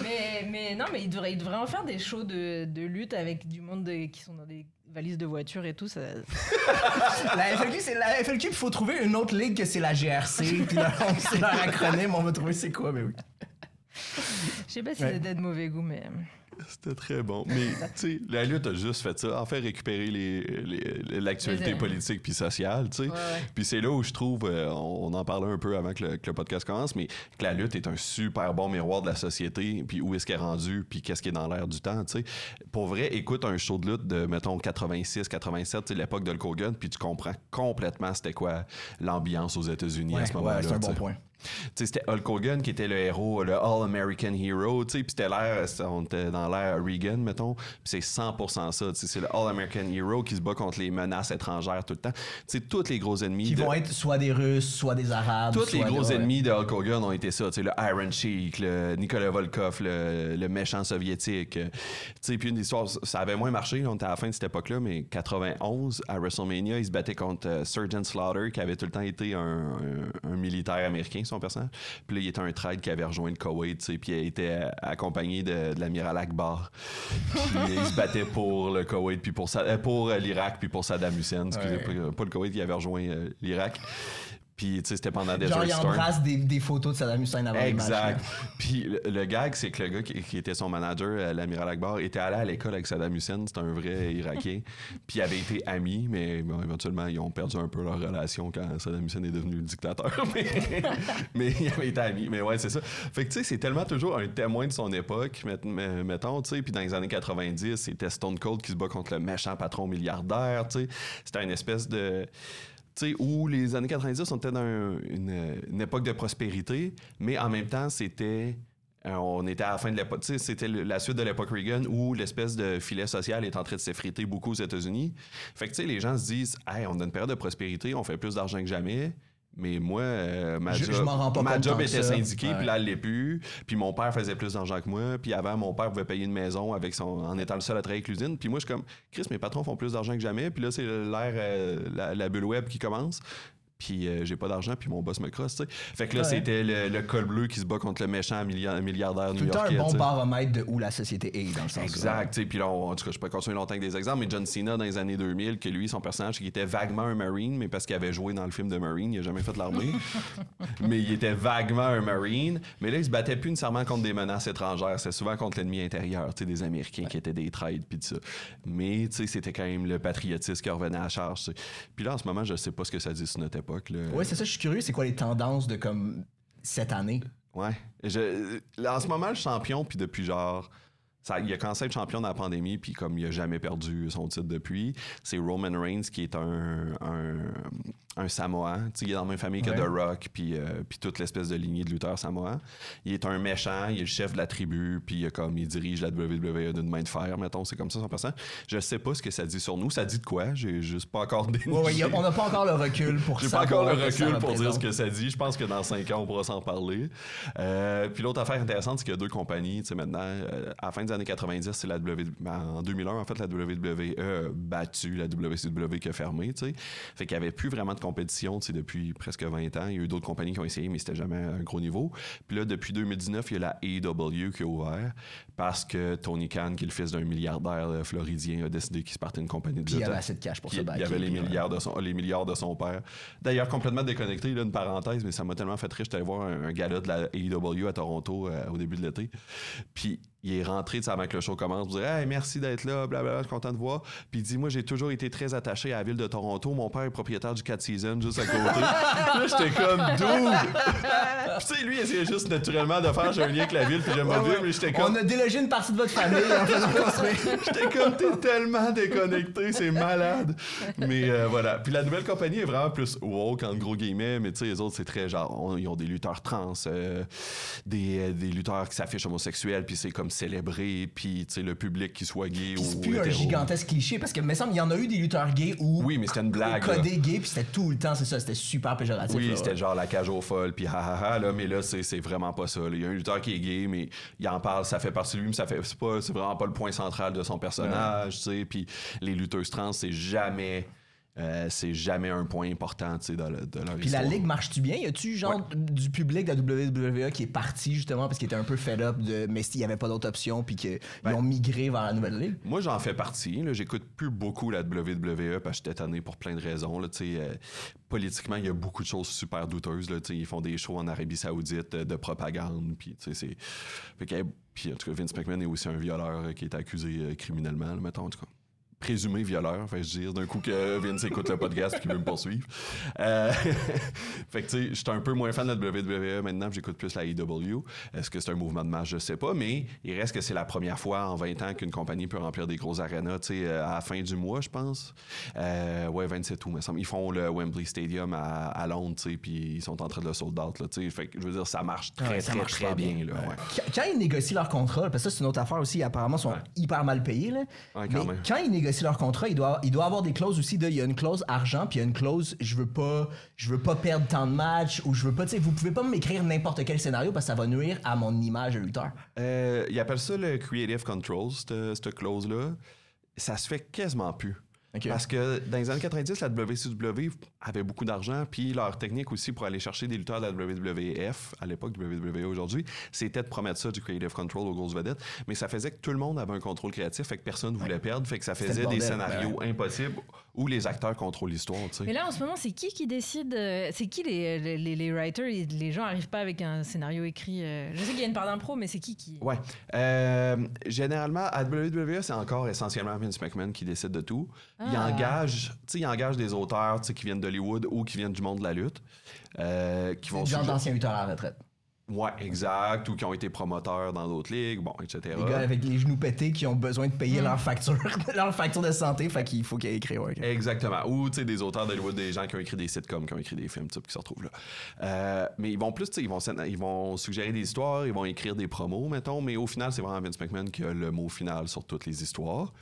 Mais, mais non, mais il devrait, il devrait en faire des shows de, de lutte avec du monde de- qui sont dans des valises de voiture et tout. Ça... (laughs) La FLQ, c'est la FLQ, il faut trouver une autre ligue que c'est la GRC, (laughs) puis là, on- c'est leur acronyme, on va trouver c'est quoi, mais oui. Je sais pas si Ouais. c'était de mauvais goût, mais. C'était très bon. Mais, (laughs) tu sais, la lutte a juste fait ça, en fait récupérer les- les- l'actualité Les- politique puis sociale, tu sais. Ouais, ouais. Puis c'est là où je trouve, euh, on, on en parlait un peu avant que le, que le podcast commence, mais que la lutte est un super bon miroir de la société, puis où est-ce qu'elle est rendue, puis qu'est-ce qui est dans l'air du temps, tu sais. Pour vrai, écoute un show de lutte de, mettons, 86, 87, tu sais, l'époque de Hulk Hogan, puis tu comprends complètement c'était quoi l'ambiance aux États-Unis à ce moment-là. c'est un bon point. C'était Hulk Hogan qui était le héros, le All-American Hero, tu sais, puis c'était l'air, on était dans l'ère Reagan, mettons, puis c'est 100% ça, c'est le All-American Hero qui se bat contre les menaces étrangères tout le temps. Tu sais, tous les gros ennemis. Qui de- vont être soit des Russes, soit des Arabes. tous les gros des- ennemis de Hulk Hogan ont été ça, tu sais, le Iron Sheik, le Nicolas Volkov, le, le méchant soviétique. euh, Tu sais, puis une histoire, ça avait moins marché, on était à la fin de cette époque-là, mais 91, à WrestleMania, il se battait contre euh, Sergeant Slaughter, qui avait tout le temps été un, un- un militaire américain, son personnage. Puis là, il était un trade qui avait rejoint le Koweït, tu sais, puis il était accompagné de, de l'amiral Akbar. Puis (laughs) il se battait pour le Koweït, puis pour, euh, pour euh, l'Irak, puis pour Saddam Hussein. Excusez, Ouais. pas, pas le Koweït, il avait rejoint euh, l'Irak. Puis, tu sais, c'était pendant Desert Genre, il Storm. embrasse des, des photos de Saddam Hussein avant. Exact. Puis le, le gag, c'est que le gars qui, qui était son manager, euh, l'amiral Akbar, était allé à l'école avec Saddam Hussein. C'était un vrai Irakien. (laughs) Puis ils avaient été amis, mais bon, éventuellement, ils ont perdu un peu leur relation quand Saddam Hussein est devenu le dictateur. (laughs) mais, mais ils avaient été amis. Mais ouais, c'est ça. Fait que tu sais, c'est tellement toujours un témoin de son époque, met- met- mettons, tu sais. Puis dans les années 90, c'était Stone Cold qui se bat contre le méchant patron milliardaire, tu sais. C'était une espèce de sais, où les années 90, on était dans un- une, époque de prospérité, mais en même temps, c'était. euh, on était à la fin de l'époque. C'était la suite de l'époque Reagan où l'espèce de filet social est en train de s'effriter beaucoup aux États-Unis. Fait que, tu sais, les gens se disent, hey, on a une période de prospérité, on fait plus d'argent que jamais. Mais moi, euh, ma Je- job, je m'en rends pas ma compte job tant que était syndiquée, puis là, elle l'est plus. Puis mon père faisait plus d'argent que moi. Puis avant, mon père pouvait payer une maison avec son, en étant le seul à travailler avec l'usine. Puis moi, je suis comme, Chris, mes patrons font plus d'argent que jamais. Puis là, c'est l'ère, euh, la, la bulle web qui commence. Puis euh, j'ai pas d'argent, puis mon boss me crosse, tu sais. Fait que là, Ouais. c'était le, le col bleu qui se bat contre le méchant milliard- milliardaire Tout le temps un new-yorkais, bon baromètre de où la société est, dans le sens. Exact. tu sais, Puis là, on- en tout cas, je peux pas continuer longtemps avec des exemples, mais John Cena dans les années 2000, que lui, son personnage, qui était vaguement un Marine, mais parce qu'il avait joué dans le film de Marine, il a jamais fait l'armée. (laughs) mais il était vaguement un Marine. Mais là, il se battait plus nécessairement contre des menaces étrangères. C'était souvent contre l'ennemi intérieur, tu sais, des Américains qui étaient des trades, puis tout ça. Mais, tu sais, c'était quand même le patriotisme qui revenait à charge, tu sais. Puis là, en ce moment, je sais pas ce que ça dit sur notre époque. Ouais, c'est ça, je suis curieux, c'est quoi les tendances de comme cette année? Ouais. Je, en ce moment, le champion, puis depuis genre. Ça, il a commencé à être champion dans la pandémie, puis comme il a jamais perdu son titre depuis, c'est Roman Reigns qui est un, un, un Samoan. Tu sais, il est dans la même famille que Ouais. The Rock, puis, euh, puis toute l'espèce de lignée de lutteurs Samoan. Il est un méchant, il est le chef de la tribu, puis comme, il dirige la WWE d'une main de fer, mettons. C'est comme ça son personnage. Je sais pas ce que ça dit sur nous. Ça dit de quoi? J'ai juste pas encore déniché. Ouais, ouais, y a- on n'a pas encore le recul pour J'ai pas encore le recul pour dire ce que ça dit. Je pense que dans 5 ans, on pourra s'en parler. Euh, puis l'autre affaire intéressante, c'est qu'il y a deux compagnies. Tu sais, maintenant, euh, à la fin des années 90, c'est la WWE. ben, en 2001, en fait, la WWE a battu la WCW qui a fermé. Tu sais. Fait qu'il n'y avait plus vraiment de compétition depuis presque 20 ans. Il y a eu d'autres compagnies qui ont essayé, mais c'était jamais un gros niveau. Puis là, depuis 2019, il y a la AEW qui a ouvert parce que Tony Khan, qui est le fils d'un milliardaire euh, floridien, a décidé qu'il se partait une compagnie de Puis il y avait assez de cash pour se il y avait les ouais. milliards, de son, les milliards de son père. D'ailleurs, complètement déconnecté, là, une parenthèse, mais ça m'a tellement fait rire. J'étais allé voir un, un gala de la AEW à Toronto euh, au début de l'été. Puis il est rentré, avant que le show commence, pour dire Hey, merci d'être là, blablabla, je suis content de voir. Puis il dit Moi, j'ai toujours été très attaché à la ville de Toronto. Mon père est propriétaire du 4 Seasons juste à côté. (laughs) Là, j'étais comme Dude Puis tu sais, lui, il essayait juste naturellement de faire J'ai un lien avec la ville, puis j'aime ma ville, mais j'étais comme On a délogé une partie de votre famille en faisant construire. (laughs) J'étais comme, t'es tellement déconnecté, c'est malade. Mais euh, voilà. Puis la nouvelle compagnie est vraiment plus woke, en gros guillemets, mais tu sais, les autres, c'est très genre, on- ils ont des lutteurs trans, euh, des, euh, des lutteurs qui s'affichent homosexuels, puis c'est comme célébré, puis le public qui soit gay ou c'est plus un gigantesque cliché parce que, me semble, il y en a eu des lutteurs gays où. Oui, mais c'était une blague, Codé gay, puis c'était tout le temps, c'est ça, c'était super péjoratif. Oui, c'était ouais. genre la cage aux folles, puis ha ha ha, là, mais là, c'est c'est vraiment pas ça. Il y a un lutteur qui est gay, mais il en parle, ça fait partie de lui, mais ça fait, c'est pas, c'est vraiment pas le point central de son personnage, tu sais. Puis les lutteuses trans, c'est jamais, euh, c'est jamais un point important, dans le- de leur Puis la ligue marche-tu bien? Y a-tu genre du public de la WWE qui est parti justement parce qu'il était un peu fed up de mais s'il y avait pas d'autre option puis qu'ils Ben- ont migré vers la nouvelle ligue? Moi, j'en fais partie. J'écoute plus beaucoup la WWE parce que j'étais tanné pour plein de raisons. Là. Euh, politiquement, il y a beaucoup de choses super douteuses. Là. Ils font des shows en Arabie Saoudite euh, de propagande. Puis, c'est... En tout cas, Vince McMahon est aussi un violeur qui est accusé criminellement, là, mettons, en tout cas. Présumé violeur, fait je dire, d'un coup que Vince écoute le podcast et qu'il veut me poursuivre. Euh, (laughs) fait que tu sais, je suis un peu moins fan de la WWE maintenant, j'écoute plus la AEW. Est-ce que c'est un mouvement de masse, je sais pas, mais il reste que c'est la première fois en 20 ans qu'une compagnie peut remplir des grosses arénas, tu sais, à la fin du mois, je pense. Euh, ouais, 27 août, me semble. Ils font le Wembley Stadium à, à Londres, tu sais, puis ils sont en train de le sold out, là, tu sais. Fait que je veux dire, ça marche très, Ouais, ça très, marche très bien, bien. là. ouais. Quand- Quand ils négocient leur contrat, parce que ça, c'est une autre affaire aussi, apparemment, ils sont Ouais. hyper mal payés. Là. Ouais, quand mais même. quand ils négocient leur contrat, il doit, il doit avoir des clauses aussi de. Il y a une clause argent, puis il y a une clause je veux pas, je veux pas perdre tant de matchs, ou je veux pas. Vous pouvez pas m'écrire n'importe quel scénario parce que ça va nuire à mon image de lutteur. Euh, ils appellent ça le Creative Control, cette, cette clause-là. Ça se fait quasiment plus. Parce que dans les années 90, la WCW avait beaucoup d'argent, puis leur technique aussi pour aller chercher des lutteurs de la WWF, à l'époque WWE aujourd'hui, c'était de promettre ça du Creative Control aux grosses vedettes. Mais ça faisait que tout le monde avait un contrôle créatif, fait que personne ne voulait perdre, fait que ça faisait des scénarios impossibles où les acteurs contrôlent l'histoire. tu sais. Mais là, en ce moment, c'est qui qui décide euh, C'est qui les, les, les- les writers et Les gens n'arrivent pas avec un scénario écrit. euh, Je sais qu'il y a une part d'impro, mais c'est qui qui. Ouais. Euh, généralement, à WWE, c'est encore essentiellement Vince McMahon qui décide de tout. Il Ah. engage, tu sais, il engage des auteurs, tu sais, qui viennent d'Hollywood ou qui viennent du monde de la lutte, euh, qui vont Genre d'anciens lutteurs à la retraite. Ouais, exact, ou qui ont été promoteurs dans d'autres ligues, bon, etc. Les gars avec les genoux pétés qui ont besoin de payer leur facture, (laughs) leur facture de santé, fait qu'il faut qu'ils aient écrit. ouais. Exactement. Ou tu sais, des auteurs d'Hollywood, des gens qui ont écrit des sitcoms, qui ont écrit des films, sais, qui se retrouvent là. Euh, mais ils vont plus, tu sais, ils vont, scén- ils vont suggérer des histoires, ils vont écrire des promos, mettons, mais au final, c'est vraiment Vince McMahon qui a le mot final sur toutes les histoires.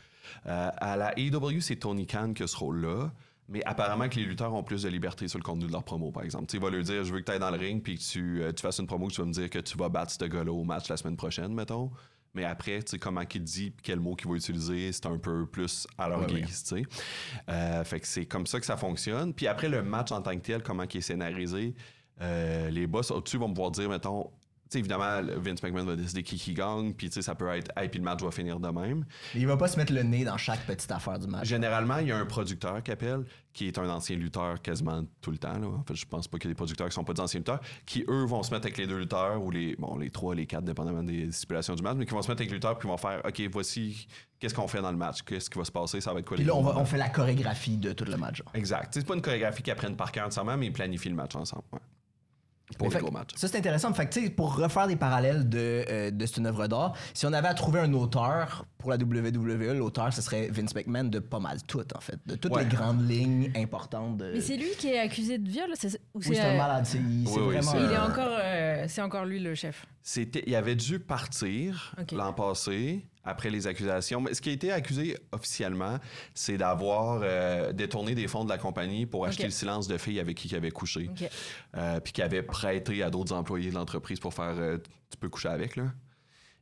Euh, à la AEW, c'est Tony Khan qui a ce rôle-là. Mais apparemment que les lutteurs ont plus de liberté sur le contenu de leur promo, par exemple. Tu sais, il va leur dire, je veux que tu ailles dans le ring puis que tu, euh, tu fasses une promo que tu vas me dire que tu vas battre ce gars-là au match la semaine prochaine, mettons. Mais après, tu sais, comment qu'il dit, quel mot qu'il va utiliser, c'est un peu plus à leur Ouais, ouais. guise, tu sais. Euh, fait que c'est comme ça que ça fonctionne. Puis après, le match en tant que tel, comment il est scénarisé, euh, les boss au-dessus vont pouvoir dire, mettons, évidemment, Vince McMahon va décider qui qui gagne, puis tu sais, ça peut être, hey, puis le match va finir de même. Il va pas se mettre le nez dans chaque petite affaire du match. Généralement, il y a un producteur qui appelle, qui est un ancien lutteur quasiment tout le temps. Là. En fait, je pense pas qu'il y a des producteurs qui sont pas des anciens lutteurs, qui eux vont se mettre avec les deux lutteurs, ou les, bon, les trois, les quatre, dépendamment des stipulations du match, mais qui vont se mettre avec les lutteurs, puis qui vont faire, OK, voici qu'est-ce qu'on fait dans le match, qu'est-ce qui va se passer, ça va être quoi Puis là, on, va- mouvements. on fait la chorégraphie de tout le match. genre. Exact. C'est pas une chorégraphie qu'ils apprennent par cœur ensemble, mais ils planifient le match ensemble. ouais. Pour les fait- gros matchs. Ça, c'est intéressant. Fait que, tu sais, pour refaire des parallèles de, euh, de cette œuvre d'art, si on avait à trouver un auteur pour la WWE, l'auteur, ce serait Vince McMahon de pas mal tout, en fait. De toutes Ouais. les grandes lignes importantes. De... Mais c'est lui qui est accusé de viol c'est- ou Oui, c'est un euh, malade. C'est Oui, oui, vraiment. c'est- Il est encore, euh, c'est encore lui le chef. C'était, il avait dû partir l'an passé après les accusations. Mais ce qui a été accusé officiellement, c'est d'avoir euh, détourné des fonds de la compagnie pour acheter le silence de filles avec qui il avait couché. Euh, puis qu'il avait prêté à d'autres employés de l'entreprise pour faire euh, tu peux coucher avec là.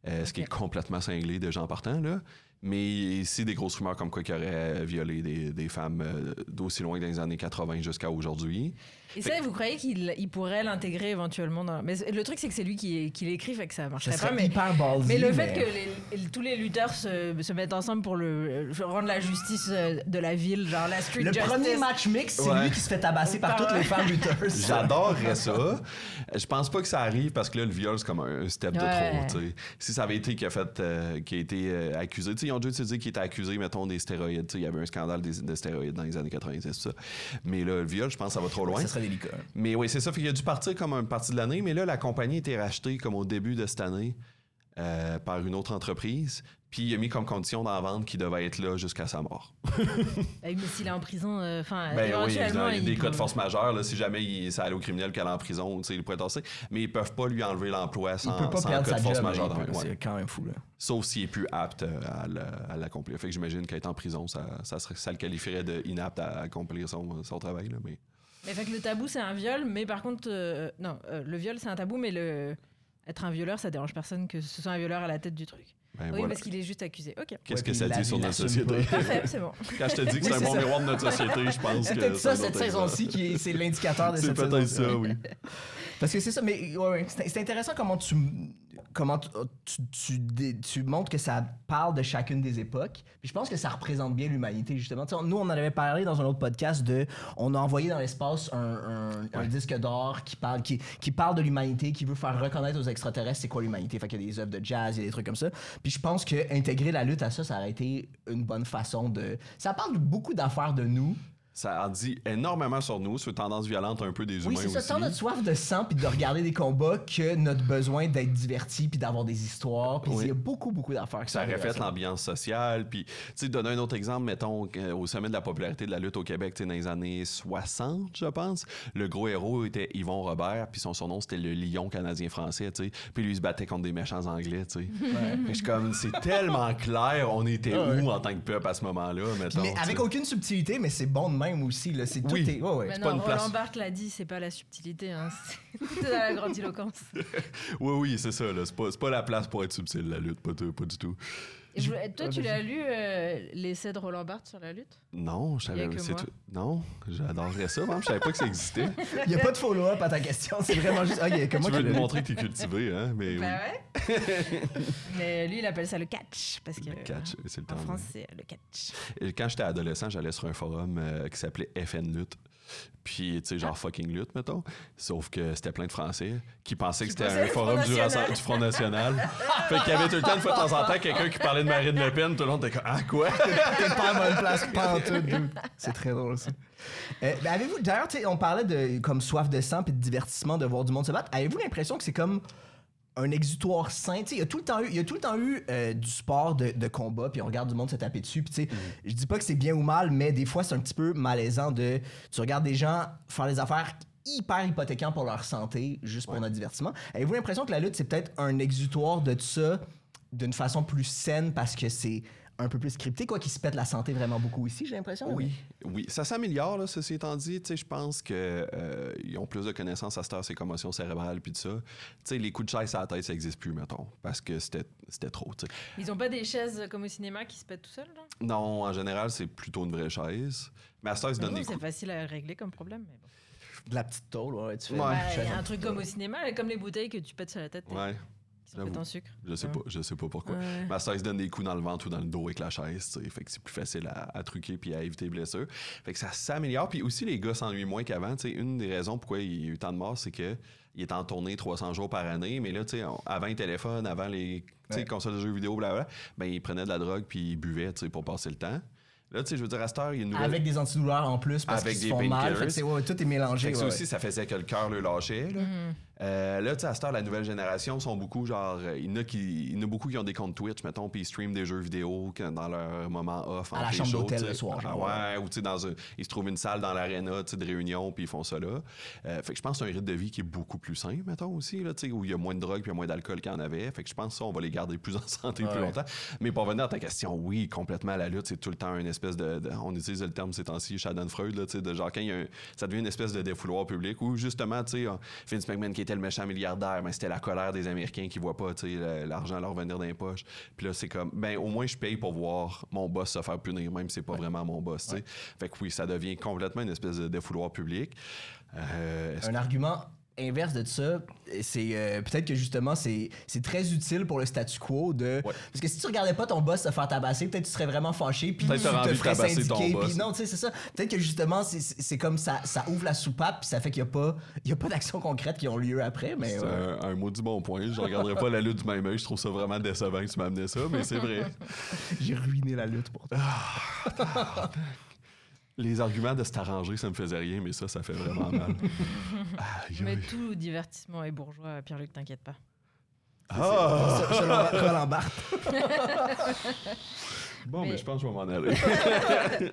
Euh, Ce qui est complètement cinglé de gens partant là. Mais ici des grosses rumeurs comme quoi qu'il aurait violé des, des femmes d'aussi loin que dans les années 80 jusqu'à aujourd'hui. Et ça, vous croyez qu'il il pourrait l'intégrer éventuellement dans. Mais le truc, c'est que c'est lui qui, qui l'écrit, fait que ça Ça marcherait serait pas. Mais, hyper ballsy. mais le fait que les- tous les lutteurs se, se mettent ensemble pour le, rendre la justice euh, de la ville, genre la street Le justice. premier match mix, c'est Ouais. lui qui se fait tabasser par Par- toutes les femmes lutteuses. J'adorerais ça. Je pense pas que ça arrive parce que là, le viol, c'est comme un step de trop. Si ça avait été qui a, fait, euh, qui a été euh, accusé, ils ont déjà dit qu'il était accusé, mettons, des stéroïdes. Il y avait un scandale des, de stéroïdes dans les années 90, tout ça. Mais là, le viol, je pense que ça va trop loin. Ça délicat. Mais oui, c'est ça. Fait qu'il a dû partir comme une partie de l'année. Mais là, la compagnie a été rachetée comme au début de cette année euh, par une autre entreprise. Puis il a mis comme condition dans la vente qu'il devait être là jusqu'à sa mort. (laughs) Mais s'il est en prison, euh, enfin, Ben oui, il y a des il cas de force majeure. Là, si jamais il, ça allait au criminel qu'elle est en prison, tu sais, il pourrait tasser. Mais ils peuvent pas lui enlever l'emploi Il sans, peut pas sans cas sa de force job. majeure. il ouais. C'est quand même fou, là. Sauf s'il est plus apte euh, à l'accomplir. Fait que j'imagine qu'être en prison, ça, ça, serait, ça le qualifierait de inapte à accomplir son, son travail. Là, mais... Mais fait le tabou, c'est un viol, mais par contre, euh, non, euh, le viol, c'est un tabou, mais être un violeur, ça dérange personne que ce soit un violeur à la tête du truc. Ben, oui, voilà. parce qu'il est juste accusé. Ok. Qu'est-ce Ouais, que ça dit sur notre société? Parfait, c'est bon. Quand je te dis que c'est un c'est bon ça. miroir de notre société, je pense C'est que. peut-être ça, c'est cette saison-ci, qui est- c'est l'indicateur de C'est cette peut-être saison ça, oui. (laughs) Parce que c'est ça, mais ouais, ouais, c'est c'est intéressant comment tu comment tu, tu, tu dé- tu montres que ça parle de chacune des époques. Puis je pense que ça représente bien l'humanité, justement. Nous, on en avait parlé dans un autre podcast de. On a envoyé dans l'espace un, un- un disque d'or qui parle, qui, qui parle de l'humanité, qui veut faire reconnaître aux extraterrestres c'est quoi l'humanité. Fait qu'il y a des œuvres de jazz, il y a des trucs comme ça. Puis je pense que intégrer la lutte à ça, ça aurait été une bonne façon de. Ça parle beaucoup d'affaires de nous. Ça en dit énormément sur nous, sur tendance violente un peu des Oui, humains c'est ça, tant notre soif de sang puis de regarder des combats que notre besoin d'être diverti puis d'avoir des histoires. Puis Oui. il y a beaucoup, beaucoup d'affaires qui Ça reflète l'ambiance sociale. Puis, tu sais, donner un autre exemple, mettons, au sommet de la popularité de la lutte au Québec, tu sais, dans les années 60, je pense, le gros héros était Yvon Robert, puis son surnom, c'était le lion canadien-français, tu sais. Puis lui, il se battait contre des méchants anglais, tu sais. Je suis comme, c'est tellement clair, on était Ah ouais. où en tant que peuple à ce moment-là, mettons. Mais avec aucune subtilité, mais c'est bon de même aussi. Là. C'est, tout Oui. est- ouais, ouais. Mais pas non, une Roland place. Barthes l'a dit, c'est pas la subtilité, hein, (laughs) c'est la grandiloquence. (laughs) Oui, oui, c'est ça, là. C'est pas, c'est pas la place pour être subtil, la lutte, pas du tout. Je toi, tu l'as lu, euh, l'essai de Roland Barthes sur la lutte? Non, je Il y savais c'est tout. Non, j'adorerais ça, même. Je savais pas que ça existait. (laughs) Il n'y a pas de follow-up à ta question. C'est vraiment juste. Ok, comment tu veux tu te montrer que t'es cultivé, hein? Mais oui. Bah ouais. (laughs) Mais lui, il appelle ça le catch. Parce que Le catch, c'est le en terme. France, c'est le catch. Et quand j'étais adolescent, j'allais sur un forum euh, qui s'appelait FN Lutte. Puis, tu sais, Ah. genre fucking lutte, mettons. Sauf que c'était plein de Français qui pensaient que c'était un forum du, Front National? fait qu'il y avait tout le temps, une fois de temps en temps, quelqu'un qui parlait de Marine Le Pen. Tout le monde était comme, ah, quoi? T'es pas à bonne place, pas en tout, dude. C'est très drôle, ça. Euh, ben, avez-vous, d'ailleurs, tu sais, on parlait de comme soif de sang puis de divertissement, de voir du monde se battre. Avez-vous l'impression que c'est comme un exutoire sain? Il y a tout le temps eu, il y a tout le temps eu euh, du sport de, de combat, puis on regarde du monde se taper dessus. Puis, sais, je dis pas que c'est bien ou mal, mais des fois, c'est un petit peu malaisant de. Tu regardes des gens faire des affaires hyper hypothéquants pour leur santé, juste pour notre divertissement. Avez-vous l'impression que la lutte, c'est peut-être un exutoire de tout ça d'une façon plus saine parce que c'est un peu plus scripté, quoi, qui se pète la santé vraiment beaucoup ici, j'ai l'impression. Oui, oui. Ça s'améliore, là, ceci étant dit. Tu sais, je pense qu'ils ont plus de connaissances à cette heure, ces commotions cérébrales, puis tout ça. Tu sais, les coups de chaise à la tête, ça n'existe plus, mettons, parce que c'était c'était trop, tu sais. Ils ont pas des chaises comme au cinéma qui se pètent tout seuls, là Non, en général, c'est plutôt une vraie chaise. Mais à cette heure, ils se donnent des C'est coups. facile à régler comme problème. Mais bon. De la petite tôle, ouais, tu fais. Ouais. Bah, un truc comme au cinéma, comme les bouteilles que tu pètes sur la tête Ouais, qui sont en sucre? je sais Ouais. pas, je sais pas pourquoi. Ouais. Heure, ils se donnent des coups dans le ventre ou dans le dos avec la chaise, tu sais. Fait que c'est plus facile à, à truquer puis à éviter les blessures. Fait que ça s'améliore. Puis aussi, les gars s'ennuient moins qu'avant. Tu sais, une des raisons pourquoi il y a eu tant de morts, c'est que il est en tournée 300 jours par année. Mais là, tu sais, on- avant les téléphones, avant les tu sais, Ouais. consoles de jeux vidéo, blablabla, ben, ils prenaient de la drogue puis ils buvaient, tu sais, pour passer le temps. Là, tu sais, je veux dire, à cette heure, il y a une nouvelle... Avec des antidouleurs en plus parce Avec qu'ils se des font mal. painkillers. Fait que c'est- ouais, tout est mélangé. Fait que ça ouais. aussi, ça faisait que le cœur le lâchait. Là, Mhm. Euh, là tu sais, à cette heure, la nouvelle génération sont beaucoup genre. euh, Il y, en a qui, il a beaucoup qui ont des comptes Twitch, mettons, puis ils streament des jeux vidéo dans leur moment off. À la chambre d'hôtel le soir, genre, ouais, ou tu sais, dans un- ils se trouvent une salle dans l'aréna tu sais, de réunion, puis ils font ça là. Euh, fait que je pense que c'est un rythme de vie qui est beaucoup plus sain, mettons, aussi, là, tu sais, où il y a moins de drogue puis il y a moins d'alcool qu'il y en avait. Fait que je pense que ça, on va les garder plus (laughs) en santé plus longtemps. Mais pour revenir à ta question, oui, complètement, la lutte, c'est tout le temps une espèce de. de- on utilise le terme ces temps-ci, Schadenfreude, là, tu sais, de genre quand il y a un- ça devient une espèce de défouloir public où justement, tu sais, Vince McMahon qui était le méchant milliardaire, mais c'était la colère des Américains qui voient pas, l'argent leur venir dans les poches. Puis là, c'est comme, ben, au moins, je paye pour voir mon boss se faire punir, même si c'est pas vraiment mon boss, tu sais. Fait que oui, ça devient complètement une espèce de défouloir public. Euh, Un argument inverse de ça, c'est euh, peut-être que justement c'est très utile pour le statu quo de Ouais. parce que si tu regardais pas ton boss se faire tabasser, peut-être tu serais vraiment fâché puis tu te ferais syndiquer, puis non, tu sais c'est ça. Peut-être que justement c'est- comme ça ça ouvre la soupape puis ça fait qu'il y a pas y a pas d'actions concrètes qui ont lieu après mais C'est ouais. un, un maudit bon point. Je regarderai pas la lutte du même œil. Je trouve ça vraiment décevant que tu m'amenais ça, mais c'est vrai. (laughs) j'ai ruiné la lutte pour toi. Les arguments de s'arranger, ça me faisait rien, mais ça, ça fait vraiment (laughs) mal. Mais tout divertissement est bourgeois, Pierre-Luc, t'inquiète pas. Ah! Roland Barthes. (laughs) Bon, Mais- mais je pense que je vais m'en aller. (laughs)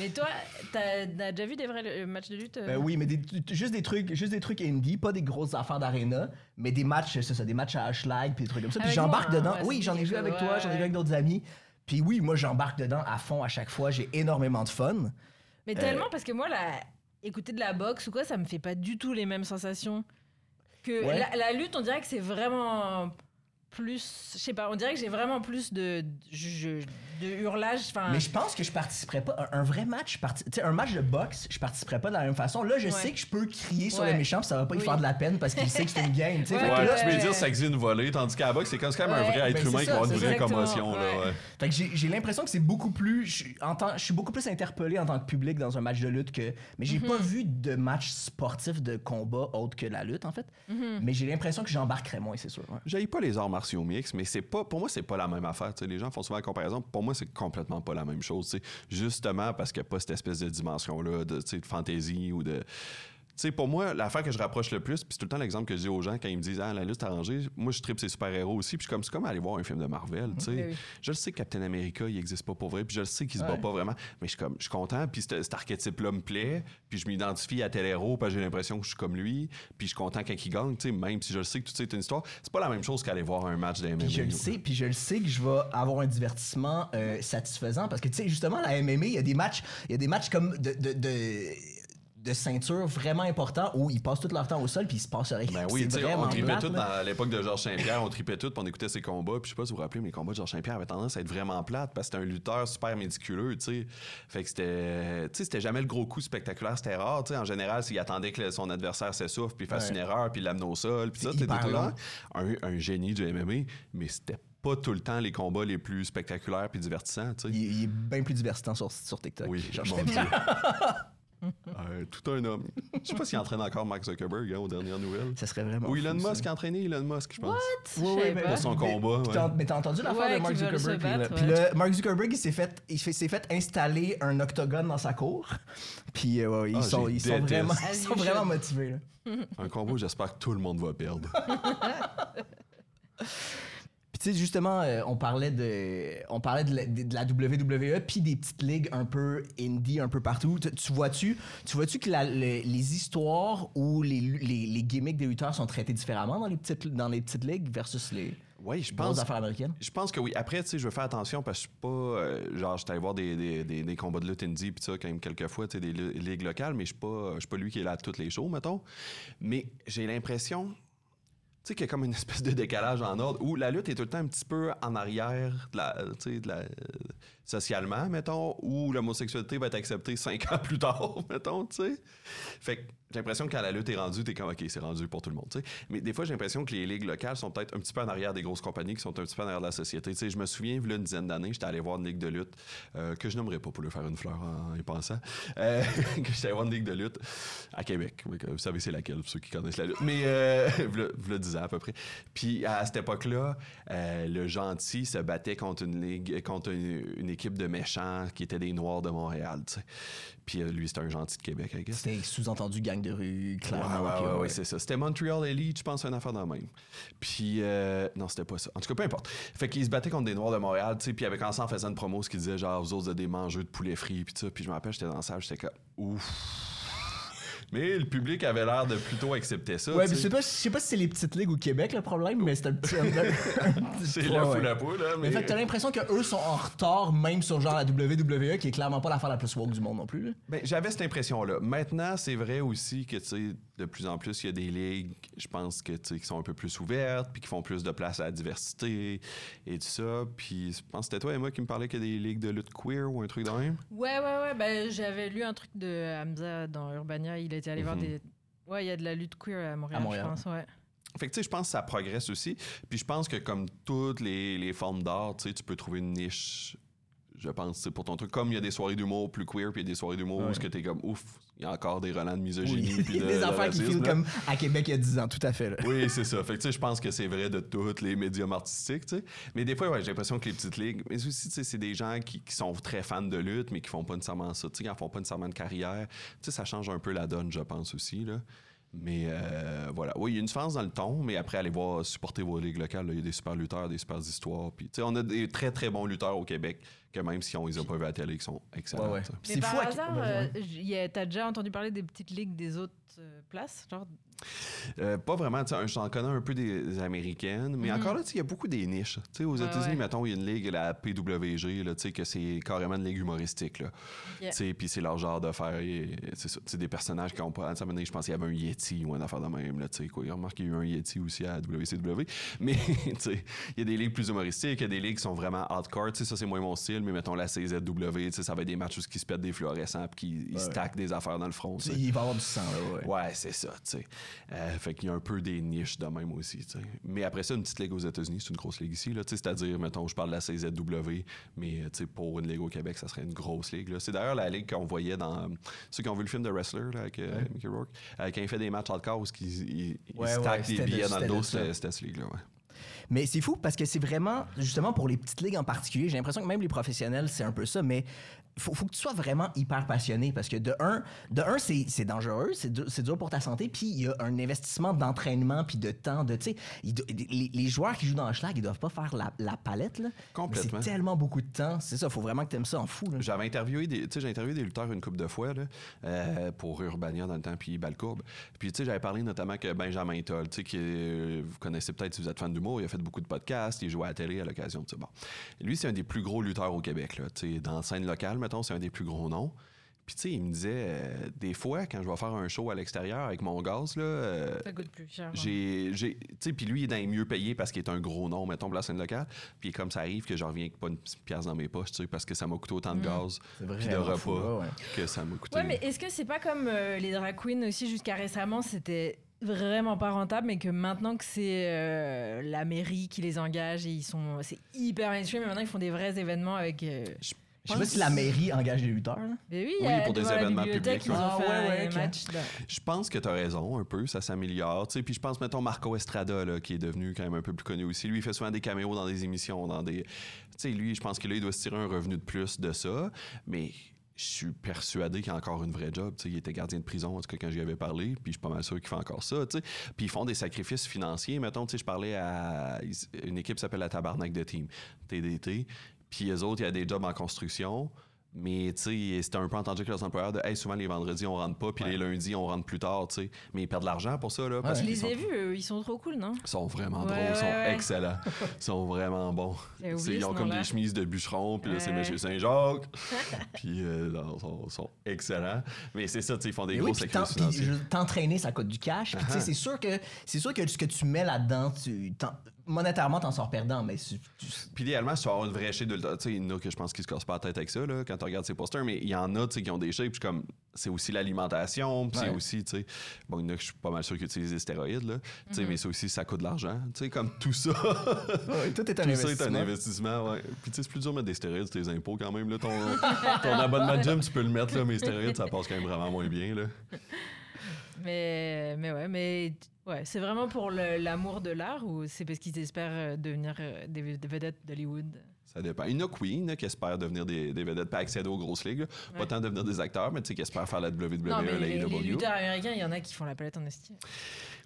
Mais toi, t'as déjà vu des vrais matchs de lutte euh? Ben oui, mais des- juste des trucs, juste des trucs indie, pas des grosses affaires d'arena, mais des matchs, c'est ça, des matchs à Schlag puis des trucs comme ça. Puis j'embarque hein, dedans. ouais, oui, j'en ai vu avec toi, j'en ai vu avec d'autres amis. Puis oui, moi j'embarque dedans à fond à chaque fois. J'ai énormément de fun. Mais tellement parce que moi, la... écouter de la boxe ou quoi, ça me fait pas du tout les mêmes sensations. Que Ouais. la, la lutte, on dirait que c'est vraiment plus. Je sais pas, on dirait que j'ai vraiment plus de, je- de hurlage. Mais je pense que je participerais pas. Un, un vrai match, je parti- tu sais, un match de boxe, je participerais pas de la même façon. Là, je Ouais. sais que je peux crier sur Ouais. le méchant, puis ça va pas lui faire de la peine parce qu'il sait que c'est une game. tu sais. Ouais, Fait que Ouais, là, tu peux dire ça existe une volée, tandis qu'à la boxe, c'est quand même un vrai être Ben, humain ça, qui va avoir une vraie commotion. Là. Fait que j'ai j'ai l'impression que c'est beaucoup plus. Je, suis- beaucoup plus interpellé en tant que public dans un match de lutte que. Mais j'ai pas vu de match sportif de combat autre que la lutte, en fait. Mais j'ai l'impression que j'embarquerais moins, c'est sûr. ouais. J'aille pas les arts martiaux mais c'est pas, pour moi, c'est pas la même affaire. Les gens font souvent la comparaison. Pour moi, c'est complètement pas la même chose. tu sais. Justement parce qu'il n'y a pas cette espèce de dimension-là de, de fantaisie ou de. Sais, pour moi, l'affaire que je rapproche le plus, puis c'est tout le temps l'exemple que je dis aux gens quand ils me disent Ah, la liste arrangée, moi je tripe ces super-héros aussi, puis comme, c'est comme aller voir un film de Marvel. tu sais. Oui. Je le sais que Captain America, il existe pas pour vrai, puis je le sais qu'il se bat pas vraiment, mais je suis comme, je suis content, puis cet, archétype-là me plaît, puis je m'identifie à tel héros, que j'ai l'impression que je suis comme lui, puis je suis content quand il gagne, tu sais, même si je le sais que tout ça est une histoire. C'est pas la même chose qu'aller voir un match d'MMA. Puis je le sais, puis je le sais que je vais avoir un divertissement euh, satisfaisant parce que tu sais justement la MMA, il y a des matchs, il y a des matchs comme de de, de, de ceinture vraiment importants où ils passent tout leur temps au sol puis il se passe rien. Ben (laughs) oui, on tripait tout dans l'époque de Georges Saint-Pierre, on tripait tout, puis on écoutait ses combats, puis je sais pas si vous vous rappelez, mais les combats de Georges Saint-Pierre avaient tendance à être vraiment plates parce que c'était un lutteur super médiculeux, tu sais. Fait que c'était, tu sais, c'était jamais le gros coup spectaculaire, c'était rare, tu sais. En général, s'il attendait que son adversaire s'essouffle, puis fasse Ouais. une erreur, puis l'amène au sol, puis ça, c'était un, un génie du MMA, mais c'était pas tout le temps les combats les plus spectaculaires puis divertissants, tu sais. Il, il est bien plus divertissant sur, sur TikTok. Oui, Georges (laughs) tout un homme. Je sais pas s'il entraîne encore Mark Zuckerberg hein, aux dernières nouvelles. Ça serait vraiment. Ou Elon fou. Musk a entraîné Elon Musk, je pense. je Oui, oui, savais mais- pas. Pour son combat. Ouais. Mais t'as entendu l'affaire Ouais, de Mark Zuckerberg? Puis, battre, puis Mark Zuckerberg, il s'est fait, il fait- s'est fait installer un octogone dans sa cour. (laughs) Puis euh, ouais, ils, Ah, sont, ils, sont vraiment, ils sont you vraiment motivés. là. Un combat, j'espère que tout le monde va perdre. (laughs) Tu sais, justement, euh, on parlait de, on parlait de la, de- de la WWE puis des petites ligues un peu indie un peu partout. Tu, tu vois-tu, tu vois-tu que la- le- les histoires ou les, les, les gimmicks des lutteurs sont traités différemment dans les petites, dans les petites ligues versus les Oui, je pense. affaires américaines? Je pense que oui. Après, tu sais, je veux faire attention parce que je suis pas. euh, genre, j'étais allé voir des, des, des, des combats de lutte indie, puis ça, quand même, quelques fois, tu sais, des li- ligues locales, mais je suis pas, je suis pas lui qui est là à toutes les shows, mettons. Mais j'ai l'impression. Sais, qu'il y a comme une espèce de décalage en ordre où la lutte est tout le temps un petit peu en arrière de la, sais, de la, euh, socialement, mettons, où l'homosexualité va être acceptée cinq ans plus tard, (laughs) mettons, tu sais. Fait que j'ai l'impression que quand la lutte est rendue, t'es comme, OK, c'est rendu pour tout le monde, tu sais. Mais des fois, j'ai l'impression que les ligues locales sont peut-être un petit peu en arrière des grosses compagnies qui sont un petit peu en arrière de la société. Tu sais, je me souviens, il y a une dizaine d'années, j'étais allé voir une ligue de lutte euh, que je nommerai pas pour lui faire une fleur en y pensant. Euh, (laughs) que j'étais allé voir une ligue de lutte à Québec. Vous savez, c'est laquelle, pour ceux qui connaissent la lutte. Mais, euh, (laughs) v'là 10 ans à peu près. Puis à cette époque-là, euh, le gentil se battait contre une ligue, contre une équipe de méchants qui étaient des Noirs de Montréal, tu sais. Puis euh, lui, c'était un gentil de Québec, I guess. C'était sous-entendu gang de rue, clairement. ouais, ouais, ouais. ouais, c'est ça. C'était Montreal Elite, je pense, une affaire dans le même. Puis, euh, non, c'était pas ça. En tout cas, peu importe. Fait qu'ils se battaient contre des Noirs de Montréal, tu sais, puis avec ensemble, en faisant une promo, ce qu'ils disaient, genre, vous autres, vous êtes des mangeux de poulet frit, puis ça. Puis je me rappelle, j'étais dans la salle, j'étais comme, ouf. Mais le public avait l'air de plutôt accepter ça. Ouais, mais je sais. sais pas, je sais pas si c'est les petites ligues au Québec le problème, mais c'est un petit. (laughs) C'est la fou ouais. la poule, hein, Mais mais. fait, t'as l'impression qu'eux sont en retard, même sur genre la WWE, qui est clairement pas l'affaire la plus woke du monde non plus. là. Ben, j'avais cette impression-là. Maintenant, c'est vrai aussi que, tu sais, de plus en plus, il y a des ligues, je pense que, qui sont un peu plus ouvertes, puis qui font plus de place à la diversité et tout ça. Puis, je pense que c'était toi et moi qui me parlais qu'il y a des ligues de lutte queer ou un truc de même. Ouais, ouais, ouais. Ben, j'avais lu un truc de Hamza dans Urbania. Il était allé voir Mhm. des. Ouais, il y a de la lutte queer à Montréal, À Montréal. je pense. Ouais. Fait que, tu sais, je pense que ça progresse aussi. Puis, je pense que, comme toutes les, les formes d'art, tu sais, tu peux trouver une niche, je pense, sais, pour ton truc. Comme il y a des soirées d'humour plus queer, puis il y a des soirées d'humour où ce que t'es comme, ouf, il y a encore des relents de misogynie. Oui, puis de, (laughs) des de affaires qui là. comme à Québec il y a 10 ans, tout à fait. Là. Oui, c'est ça. Fait que, tu sais, je pense que c'est vrai de tous les médiums artistiques, tu sais. Mais des fois, ouais, j'ai l'impression que les petites ligues, mais aussi, tu sais, c'est des gens qui, qui sont très fans de lutte, mais qui font pas nécessairement ça, tu sais, qui en font pas nécessairement de carrière. Tu sais, ça change un peu la donne, je pense aussi, là. Mais euh, voilà. Oui, il y a une différence dans le ton, mais après, allez voir, supporter vos ligues locales. là. Il y a des super lutteurs, des super histoires. Puis, tu sais, on a des très, très bons lutteurs au Québec, que même si on les a pas vus à la télé, qui sont excellents. Ouais, c'est fou par hasard, euh, t'as déjà entendu parler des petites ligues des autres place, genre? Euh, pas vraiment, tu sais, j'en connais un peu des américaines, mais encore là, tu sais, il y a beaucoup des niches. Tu sais, aux. Ouais, États-Unis, ouais. mettons, il y a une ligue, la PWG, là, tu sais, que c'est carrément une ligue humoristique, là. Yeah. Tu sais, puis c'est leur genre de faire, et- c'est ça, des personnages qui ont pas, à un moment donné, je pense qu'il y avait un Yeti ou un affaire de même, là, tu sais, quoi. Remarque qu'il y a eu un Yeti aussi à WCW, (laughs) mais, tu sais, il y a des ligues plus humoristiques, il y a des ligues qui sont vraiment hardcore, tu sais, ça, c'est moins mon style, mais mettons la CZW, tu sais, ça va être des matchs où ils se pètent des fluorescents puis qu'ils ils stackent des affaires dans le front. Il va avoir du sang, là, ouais. Ouais, c'est ça, tu sais. Euh, fait qu'il y a un peu des niches de même aussi, tu sais. Mais après ça, une petite ligue aux États-Unis, c'est une grosse ligue ici, là, tu sais. C'est-à-dire, mettons, je parle de la CZW, mais, tu sais, pour une ligue au Québec, ça serait une grosse ligue, là. C'est d'ailleurs la ligue qu'on voyait dans... Ceux qui ont vu le film de Wrestler, là, avec euh, Mickey Rourke, euh, quand il fait des matchs hardcore où il, il, stack des billets dans le dos, c'était cette ligue-là, ouais. Mais c'est fou parce que c'est vraiment, justement, pour les petites ligues en particulier, j'ai l'impression que même les professionnels, c'est un peu ça, mais faut, faut que tu sois vraiment hyper passionné parce que de un, de un c'est c'est dangereux, c'est dur, c'est dur pour ta santé, puis il y a un investissement d'entraînement puis de temps, de, il les, les joueurs qui jouent dans le schlag, ils doivent pas faire la, la palette, là. Complètement. C'est tellement beaucoup de temps, c'est ça, faut vraiment que tu aimes ça en fou. J'avais interviewé des, tu sais, j'ai interviewé des lutteurs une couple de fois là, euh, pour Urbania dans le temps puis Balcourbe. Puis tu sais, j'avais parlé notamment que Benjamin Toll, tu sais, qui est- vous connaissez peut-être si vous êtes fan d'humour, il a fait beaucoup de podcasts, il joue à la télé à l'occasion de ça. Bon, lui c'est un des plus gros lutteurs au Québec là, tu sais, dans la scène locale, mettons, c'est un des plus gros noms. Puis tu sais, il me disait euh, des fois quand je vais faire un show à l'extérieur avec mon gaz là. euh, Ça coûte plus cher. j'ai, j'ai- tu sais, puis lui, il est dans les mieux payés parce qu'il est un gros nom, mettons, pour la scène locale. Puis comme ça arrive que je reviens avec pas une pièce dans mes poches, tu sais, parce que ça m'a coûté autant de gaz, C'est puis de repas, fou, ouais, ouais. que ça m'a coûté. Ouais, mais est-ce que c'est pas comme euh, les drag queens aussi jusqu'à récemment, c'était vraiment pas rentable, mais que maintenant que c'est euh, la mairie qui les engage et ils sont, c'est hyper mainstream, mais maintenant ils font des vrais événements avec. euh, Je sais pas si la mairie engage des lutteurs, là. Mais oui, Oui, il y a- pour des la événements bibliothèque, publics, Ils ont ouais. fait Ah, ouais, un ouais, ok. match. de- Je pense que tu as raison, un peu, ça s'améliore. tu sais. Puis je pense, mettons, Marco Estrada, là, qui est devenu quand même un peu plus connu aussi. Lui, il fait souvent des caméos dans des émissions, dans des. Tu sais, lui, je pense que là, il doit se tirer un revenu de plus de ça. Mais je suis persuadé qu'il a encore une vraie job. Tu sais, il était gardien de prison, en tout cas, quand j'y avais parlé. Puis je suis pas mal sûr qu'il fait encore ça. tu sais. Puis ils font des sacrifices financiers. Mettons, tu sais, je parlais à une équipe qui s'appelle la Tabarnak de Team, TDT. Puis eux autres, il y a des jobs en construction. Mais tu sais, c'était un peu entendu avec leurs employeurs de hey, souvent les vendredis on rentre pas, puis les lundis on rentre plus tard, tu sais. Mais ils perdent de l'argent pour ça, là. Parce Je les ai vus, eux, ils sont trop cool, non? Ils sont vraiment Ouais, drôles, ils sont ouais, ouais. excellents. Ils sont vraiment bons. (laughs) Oublié Ils ont comme des chemises de bûcheron, puis là, c'est Ouais. Monsieur Saint-Jacques. (laughs) puis euh, ils sont, sont excellents. Mais c'est ça, tu sais, ils font des Mais gros oui, sacrifices t'entraîner, ça coûte du cash. Puis tu sais, Ah. c'est sûr que c'est sûr que ce que tu mets là-dedans, tu t'en- monétairement, t'en sors perdant, mais tu- tu- Puis idéalement, si tu vas avoir une vraie shape de tu sais, il y en a que je pense qui se cassent pas la tête avec ça, là, quand tu regardes ces posters, mais il y en a, tu sais, qui ont des shapes, puis comme, c'est aussi l'alimentation, puis c'est aussi, tu sais, bon, il y en a que je suis pas mal sûr qu'ils utilisent des stéroïdes, là, tu Mm-hmm. sais, mais ça aussi, ça coûte de l'argent, tu sais, comme tout ça. (laughs) Ouais, tout est un Tout ça est un investissement. investissement, ouais. Puis tu sais, c'est plus dur de mettre des stéroïdes tes impôts quand même. Là. Ton, (laughs) ton abonnement de gym, tu peux le mettre, là, mais les stéroïdes, ça passe quand même vraiment moins bien. Là. Mais, mais ouais, mais ouais, c'est vraiment pour l'amour de l'art ou c'est parce qu'ils espèrent euh, devenir euh, des vedettes d'Hollywood? Ça dépend. Il y en a que oui, il y en a qui espèrent devenir des, des vedettes, pas accéder aux grosses ligues. là. Pas tant devenir des acteurs, mais tu sais, qui espèrent faire la WWE, Non, mais la les, les lutteurs américains, il y en a qui font la palette en esti.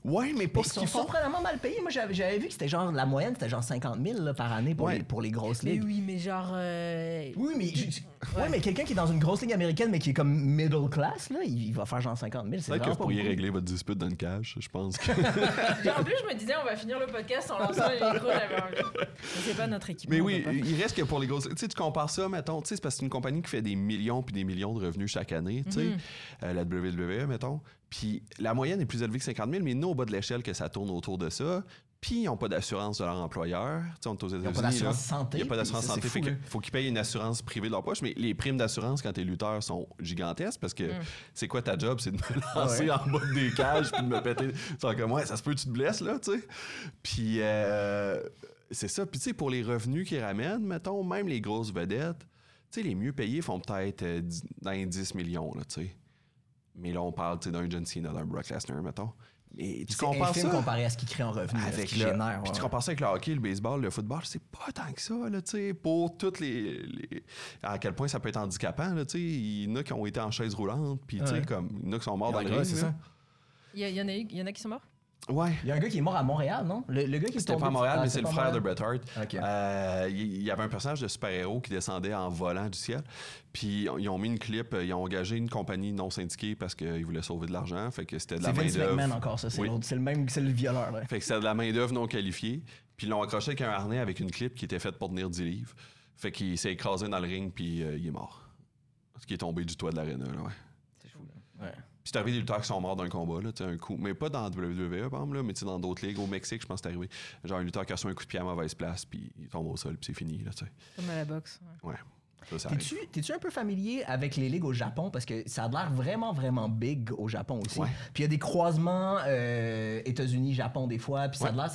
Ouais, mais Ils pour ce sont qu'ils font. surprenamment mal payés. Moi, j'avais j'avais vu que c'était genre, la moyenne, c'était genre 50 000 là, par année pour, Ouais. les, pour les grosses Mais ligues. oui, mais genre. euh, Oui, mais, je- ouais. Ouais. mais quelqu'un qui est dans une grosse ligue américaine, mais qui est comme middle class, là, il, va faire genre 50 000. C'est Peut-être que vous pas pourriez régler votre dispute dans le cash, je pense. Que... (laughs) En plus, je me disais, on va finir le podcast en lançant les micros. J'avais envie. Mais c'est pas notre équipe. Mais oui, pas. Il reste que pour les grosses. Tu sais, tu compares ça, mettons, tu sais, c'est parce que c'est une compagnie qui fait des millions puis des millions de revenus chaque année, tu sais, Mhm. euh, la WWE, mettons. Puis la moyenne est plus élevée que 50 000, mais nous, au bas de l'échelle, que ça tourne autour de ça. Puis ils n'ont pas d'assurance de leur employeur. Tu sais, on est aux Ils n'ont pas d'assurance santé. Il n'y a pas d'assurance santé. fou, Fait faut qu'ils payent une assurance privée de leur poche. Mais les primes d'assurance quand t'es lutteur sont gigantesques parce que c'est quoi ta job? C'est de me lancer Ouais. en bas des cages puis de me péter. C'est comme, ouais, ça se peut, tu te blesses, là, tu sais. Puis euh, c'est ça. Puis tu sais, pour les revenus qu'ils ramènent, mettons, même les grosses vedettes, tu sais, les mieux payés font peut-être euh, dix- dans les 10 millions, là, tu sais. Mais là, on parle, tu sais, d'un John Cena, d'un Brock Lesnar, mettons. Mais tu C'est compares ça comparé à ce qu'il crée en ce avec qu'il le, génère. puis ouais. tu compares ça avec le hockey, le baseball, le football, c'est pas tant que ça, là, tu sais, pour toutes les, les- À quel point ça peut être handicapant, là, tu sais. Il y en a qui ont été en chaise roulante, puis, tu sais, Ouais. comme, il y en a qui sont morts dans le ring, c'est ça. Il y, a- il y en a eu- il y en a qui sont morts? Ouais. Il y a un gars qui est mort à Montréal, non? Le, le gars qui est C'était tombé pas à Montréal, Ah, mais c'est le frère de? Bret Hart. Euh, Il y avait un personnage de super-héros qui descendait en volant du ciel. Puis ils ont mis une clip, euh, ils ont engagé une compagnie non syndiquée parce qu'ils voulaient sauver de l'argent. Fait que c'était de la encore, ça. C'est Oui. le même, c'est le violeur, là. Fait que c'était de la main-d'œuvre non qualifiée. Puis ils l'ont accroché avec un harnais avec une clip qui était faite pour tenir 10 livres. Fait qu'il s'est écrasé dans le ring, puis euh, il est mort. Ce qui est tombé du toit de l'aréna, là, ouais. C'est fou, là. Ouais. Puis c'est arrivé des lutteurs qui sont morts d'un combat, là, tu sais, un coup. Mais pas dans WWE, par exemple, là, mais tu sais, dans d'autres ligues. Au Mexique, je pense que c'est arrivé. Genre un lutteur qui a reçu un coup de pied à mauvaise place, puis il tombe au sol, puis c'est fini, là, tu sais. Comme à la boxe. ouais. Ouais. Ça, ça arrive. T'es-tu, t'es-tu un peu familier avec les ligues au Japon? Parce que ça a l'air vraiment, vraiment big au Japon aussi. Ouais. Puis il y a des croisements euh, États-Unis-Japon des fois. Puis ça a l'air.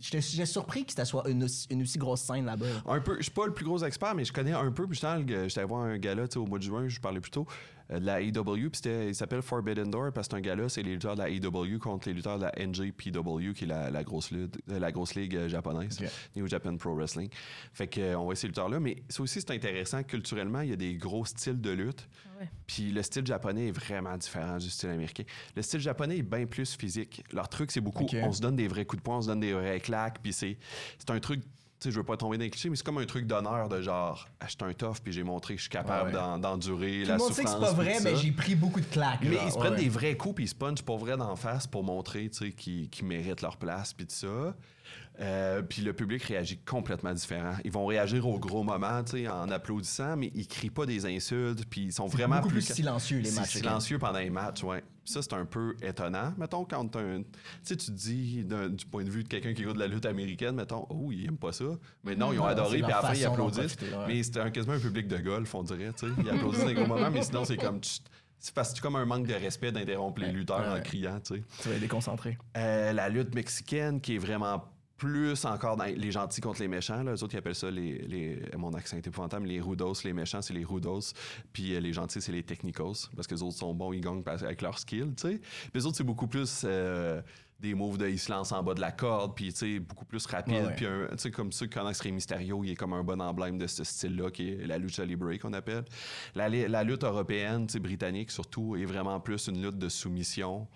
j'étais surpris que ça soit une, aussi- une aussi grosse scène là-bas. Un peu, je suis pas le plus gros expert, mais je connais un peu. Puis j'étais allé voir un gala tu sais, au mois de juin, je parlais plus tôt, euh, de la AEW. Puis il s'appelle Forbidden Door parce que c'est un gala, c'est les lutteurs de la AEW contre les lutteurs de la NJPW, qui est la, la grosse, lutte- euh, la grosse ligue euh, japonaise, Ok. New Japan Pro Wrestling. Fait que, euh, on voit ces lutteurs-là. Mais ça aussi, c'est intéressant. Culturellement, il y a des gros styles de lutte. Puis le style japonais est vraiment différent du style américain. Le style japonais est bien plus physique. Leur truc, c'est beaucoup, on se donne des vrais coups de poing, on se donne des vraies claques, puis c'est c'est un truc, sais, je veux pas tomber dans les clichés, mais c'est comme un truc d'honneur de genre, suis un tough, puis j'ai montré que je suis capable Ouais. d'en- d'endurer Tout la le monde sait que souffrance. c'est pas vrai, mais j'ai pris beaucoup de claques. Mais genre, ils se prennent ouais. des vrais coups puis ils se punchent pour vrai d'en face pour montrer tu sais, qu'ils qu'ils méritent leur place puis tout ça. Euh, puis le public réagit complètement différent. Ils vont réagir au gros moment tu sais, en applaudissant, mais ils crient pas des insultes puis ils sont vraiment plus plus silencieux, les matchs, silencieux pendant les matchs, ouais. Puis ça, c'est un peu étonnant. Mettons, quand un. Tu sais, tu dis, du point de vue de quelqu'un qui écoute de la lutte américaine, mettons, oh, ils aiment pas ça. Mais non, ils ont adoré, puis fin, ils applaudissent. profiter, ouais. Mais c'est un- quasiment un public de golf, on dirait, tu sais. Ils applaudissent les gros moments, mais sinon, c'est comme. C'est parce que c'est comme un manque de respect d'interrompre les lutteurs en Ouais. criant, tu sais. Tu vas être déconcentré. Euh, la lutte mexicaine qui est vraiment plus encore dans les gentils contre les méchants. Là. Eux autres, ils appellent ça les, les- Mon accent est épouvantable. Les rudos, les méchants, c'est les rudos. Puis euh, les gentils, c'est les technicos. Parce que les autres sont bons, ils gagnent avec leur skill, tu sais. Puis les autres, c'est beaucoup plus euh, des moves de ils se lancent en bas de la corde. Puis, tu sais, beaucoup plus rapide. Ouais. Puis, tu sais, comme ceux qui connaissent Rey Mysterio, il est comme un bon emblème de ce style-là, qui est la lucha libre qu'on appelle. La lutte européenne, tu sais, britannique surtout, est vraiment plus une lutte de soumission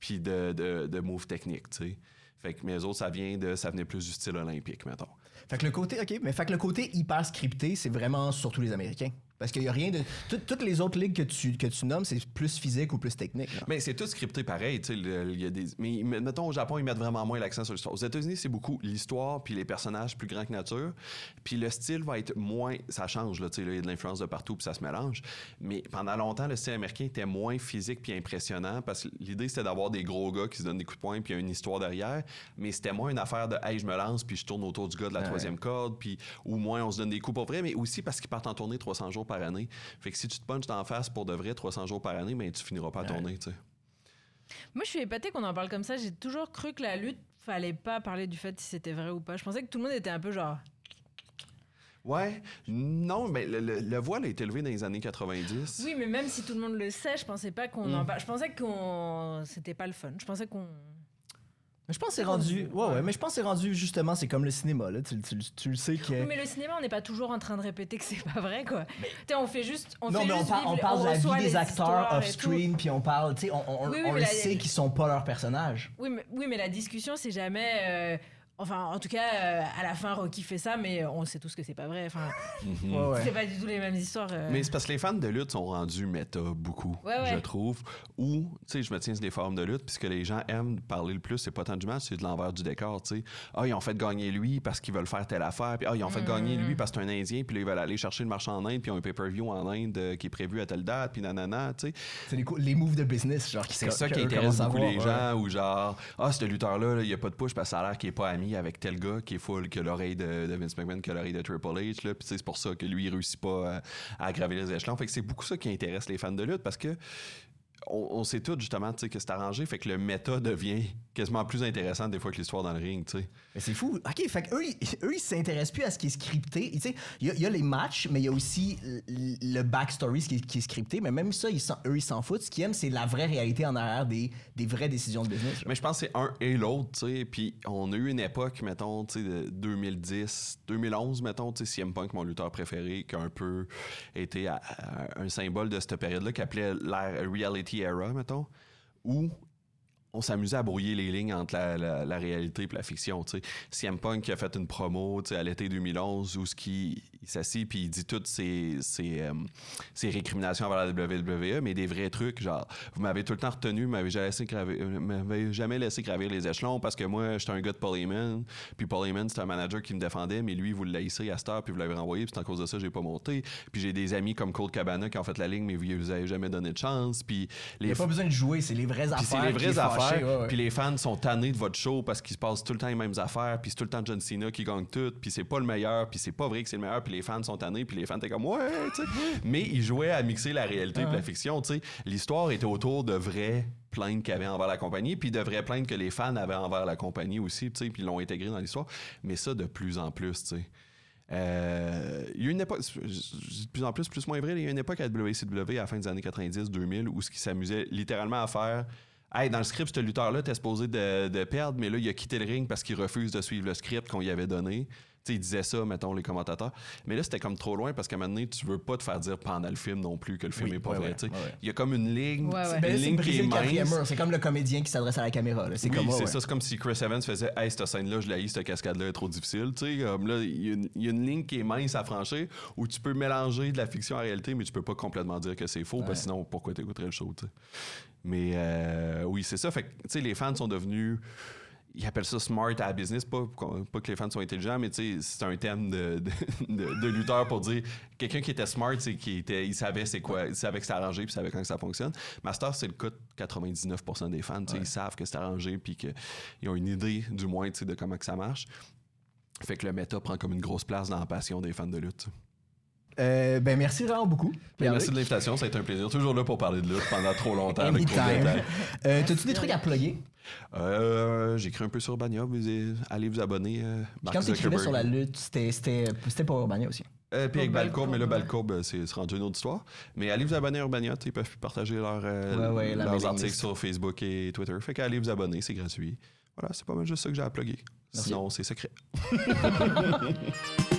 puis de, de, de moves techniques, tu sais. Fait que mes autres, ça vient de, ça venait plus du style olympique, mettons. Fait que le côté, ok, mais fait que le côté hyper scripté, c'est vraiment surtout les Américains. Parce qu'il y a rien de. tout- toutes les autres ligues que tu, que tu nommes, c'est plus physique ou plus technique. là. Mais c'est tout scripté pareil, le- il y a des... Mais mettons, au Japon, ils mettent vraiment moins l'accent sur l'histoire. Aux États-Unis, c'est beaucoup l'histoire puis les personnages plus grands que nature. Puis le style va être moins. Ça change, là, Il y a de l'influence de partout puis ça se mélange. Mais pendant longtemps, le style américain était moins physique puis impressionnant parce que l'idée, c'était d'avoir des gros gars qui se donnent des coups de poing puis il y a une histoire derrière. Mais c'était moins une affaire de, hey, je me lance puis je tourne autour du gars de la Ouais. troisième corde. Puis ou moins on se donne des coups pour vrai, mais aussi parce qu'ils partent en tournée 300 jours par année. Fait que si tu te punches d'en face pour de vrai 300 jours par année, ben tu finiras pas à Ouais. tourner, tu sais. Moi, je suis épatée qu'on en parle comme ça. J'ai toujours cru que la lutte, fallait pas parler du fait si c'était vrai ou pas. Je pensais que tout le monde était un peu genre. Ouais, non, mais le, le- le voile a été élevé dans les années 90. Oui, mais même si tout le monde le sait, je pensais pas qu'on Mm. en parle. Je pensais qu'on. C'était pas le fun. Je pensais qu'on. Mais je pense que c'est rendu. Ouais, ouais, mais je pense que c'est rendu justement, c'est comme le cinéma, là. Tu, tu- tu le sais que. Oui, mais le cinéma, on n'est pas toujours en train de répéter que c'est pas vrai, quoi. Tu sais, on fait juste. On non, fait mais on, juste vivre on parle de la vie des acteurs off-screen, puis on parle, tu sais, on, on, Oui, oui, on mais le la- sait qu'ils sont pas leurs personnages. Oui mais, oui, mais la discussion, c'est jamais. euh, Enfin, en tout cas, euh, à la fin, Rocky fait ça, mais on sait tous que c'est pas vrai. Enfin, Mhm. Ouais, ouais. c'est pas du tout les mêmes histoires. euh. Mais c'est parce que les fans de lutte sont rendus méta beaucoup, Ouais, ouais. je trouve. Ou, tu sais, je me tiens sur des forums de lutte, puis ce que les gens aiment parler le plus, c'est pas tant du match, c'est de l'envers du décor, tu sais. Ah, ils ont fait gagner lui parce qu'ils veulent faire telle affaire, puis ah, ils ont fait gagner lui parce que c'est un Indien, puis là, ils veulent aller chercher le marché en Inde, puis ils ont un pay-per-view en Inde euh, qui est prévu à telle date, puis nanana, tu sais. C'est les, les moves de business, genre, qui C'est ça qui intéresse beaucoup les ouais. gens, ou genre, ah, ce lutteur-là, là, il n'y a pas de push parce que ça a l'air qu'il n'est pas ami avec tel gars qui est full, que l'oreille de, Vince McMahon, que l'oreille de Triple H, là, c'est pour ça que lui, il réussit pas à, à gravir les échelons. Fait c'est beaucoup ça qui intéresse les fans de lutte parce que on, on sait tous justement tu sais, que c'est arrangé, fait que le méta devient quasiment plus intéressant des fois que l'histoire dans le ring, tu sais. Mais c'est fou. OK, fait qu'eux, ils- eux, ils s'intéressent plus à ce qui est scripté. Tu sais, il y, a- il y a les matchs, mais il y a aussi le backstory, ce qui est, qui est scripté. Mais même ça, ils s'en- eux, ils s'en foutent. Ce qu'ils aiment, c'est la vraie réalité en arrière des, des vraies décisions de business. genre. Mais je pense que c'est un et l'autre, tu sais. Puis on a eu une époque, mettons, tu sais, de 2010, 2011, mettons, tu sais, CM Punk, mon lutteur préféré, qui a un peu été à- à un symbole de cette période-là, qui appelait l'ère reality era, mettons, où on s'amusait à brouiller les lignes entre la, la- la réalité et la fiction. tu sais. CM Punk a fait une promo à l'été 2011 où ce qui, il s'assit puis il dit toutes ses, ses, euh, ses récriminations envers la WWE, mais des vrais trucs, genre, vous m'avez tout le temps retenu, vous m'avez jamais laissé graver, euh, m'avez jamais laissé gravir les échelons parce que moi, j'étais un gars de Paul Heyman, puis Paul Heyman, c'était un manager qui me défendait, mais lui, vous le laissez à cette heure, puis vous l'avez renvoyé, puis c'est à cause de ça, j'ai pas monté. Puis j'ai des amis comme Cold Cabana qui ont fait la ligne, mais vous vous avez jamais donné de chance. Puis Il n'y a pas besoin de jouer, c'est les vraies affaires. c'est les qui vraies est fâché, affaires. ouais, ouais. Puis les fans sont tannés de votre show parce qu'il se passe tout le temps les mêmes affaires. Puis c'est tout le temps John Cena qui gagne tout. Puis c'est pas le meilleur. Puis c'est pas vrai que c'est le meilleur. Puis les fans sont tannés. Puis les fans étaient comme ouais, tu sais. Mais ils jouaient à mixer la réalité et la fiction, tu sais. L'histoire était autour de vraies plaintes qu'il y avait envers la compagnie. Puis de vraies plaintes que les fans avaient envers la compagnie aussi, tu sais. Puis ils l'ont intégré dans l'histoire. Mais ça, de plus en plus, tu sais. Euh, il y a une époque, de plus en plus, plus moins vrai, il y a une époque à WCW à la fin des années 90-2000 où ce qui s'amusait littéralement à faire. Hey, dans le script, ce lutteur-là était supposé de perdre, mais là, il a quitté le ring parce qu'il refuse de suivre le script qu'on lui avait donné. Tu sais, il disait ça, mettons, les commentateurs. Mais là, c'était comme trop loin parce qu'à un moment donné, tu veux pas te faire dire pendant le film non plus que le film Oui, est pas ouais, vrai. ouais, tu sais. ouais, ouais. Il y a comme une ligne, Ouais, ouais. une Ben ligne qui est mince. C'est comme le comédien qui s'adresse à la caméra. C'est Oui, comme c'est ouais, ça. C'est comme si Chris Evans faisait Hey, cette scène-là, je l'ai, cette cascade-là est trop difficile. Tu sais, comme là, il y, a une- il y a une ligne qui est mince à franchir où tu peux mélanger de la fiction à la réalité, mais tu peux pas complètement dire que c'est faux, parce que sinon, pourquoi t'écouterais le show, tu sais. Mais euh, oui, c'est ça. Fait que, tu sais, les fans sont devenus. Ils appellent ça smart à la business, pas, pas que les fans sont intelligents, mais c'est un terme de, de, de- de lutteur pour dire quelqu'un qui était smart, c'est qu'il était, il savait c'est quoi, il savait que c'est arrangé, puis il savait quand ça fonctionne. Master, c'est le cas de 99% des fans, ils savent que c'est arrangé, puis qu'ils ont une idée, du moins, de comment que ça marche. Fait que le méta prend comme une grosse place dans la passion des fans de lutte. Euh, ben merci vraiment beaucoup. Mais merci de l'invitation, ça a été un plaisir. Toujours là pour parler de lutte pendant trop longtemps. avec trop de. Euh, T'as-tu des trucs à plugger? Euh, J'écris un peu sur Urbania. Vous allez vous abonner. euh, Mark Quand t'écrivais Zuckerberg. sur la lutte, c'était- c'était c'était pour Urbania aussi. Euh, puis avec Balcourbe, mais là, Balcourbe, euh, c'est rendu une autre histoire. Mais allez vous abonner à Urbania, tu ils peuvent partager leur, euh, Ouais, ouais, la leurs articles sur Facebook et Twitter. Fait qu'allez vous abonner, c'est gratuit. Voilà, c'est pas mal juste ça que j'ai à plugger. Merci. Sinon, c'est secret. (laughs)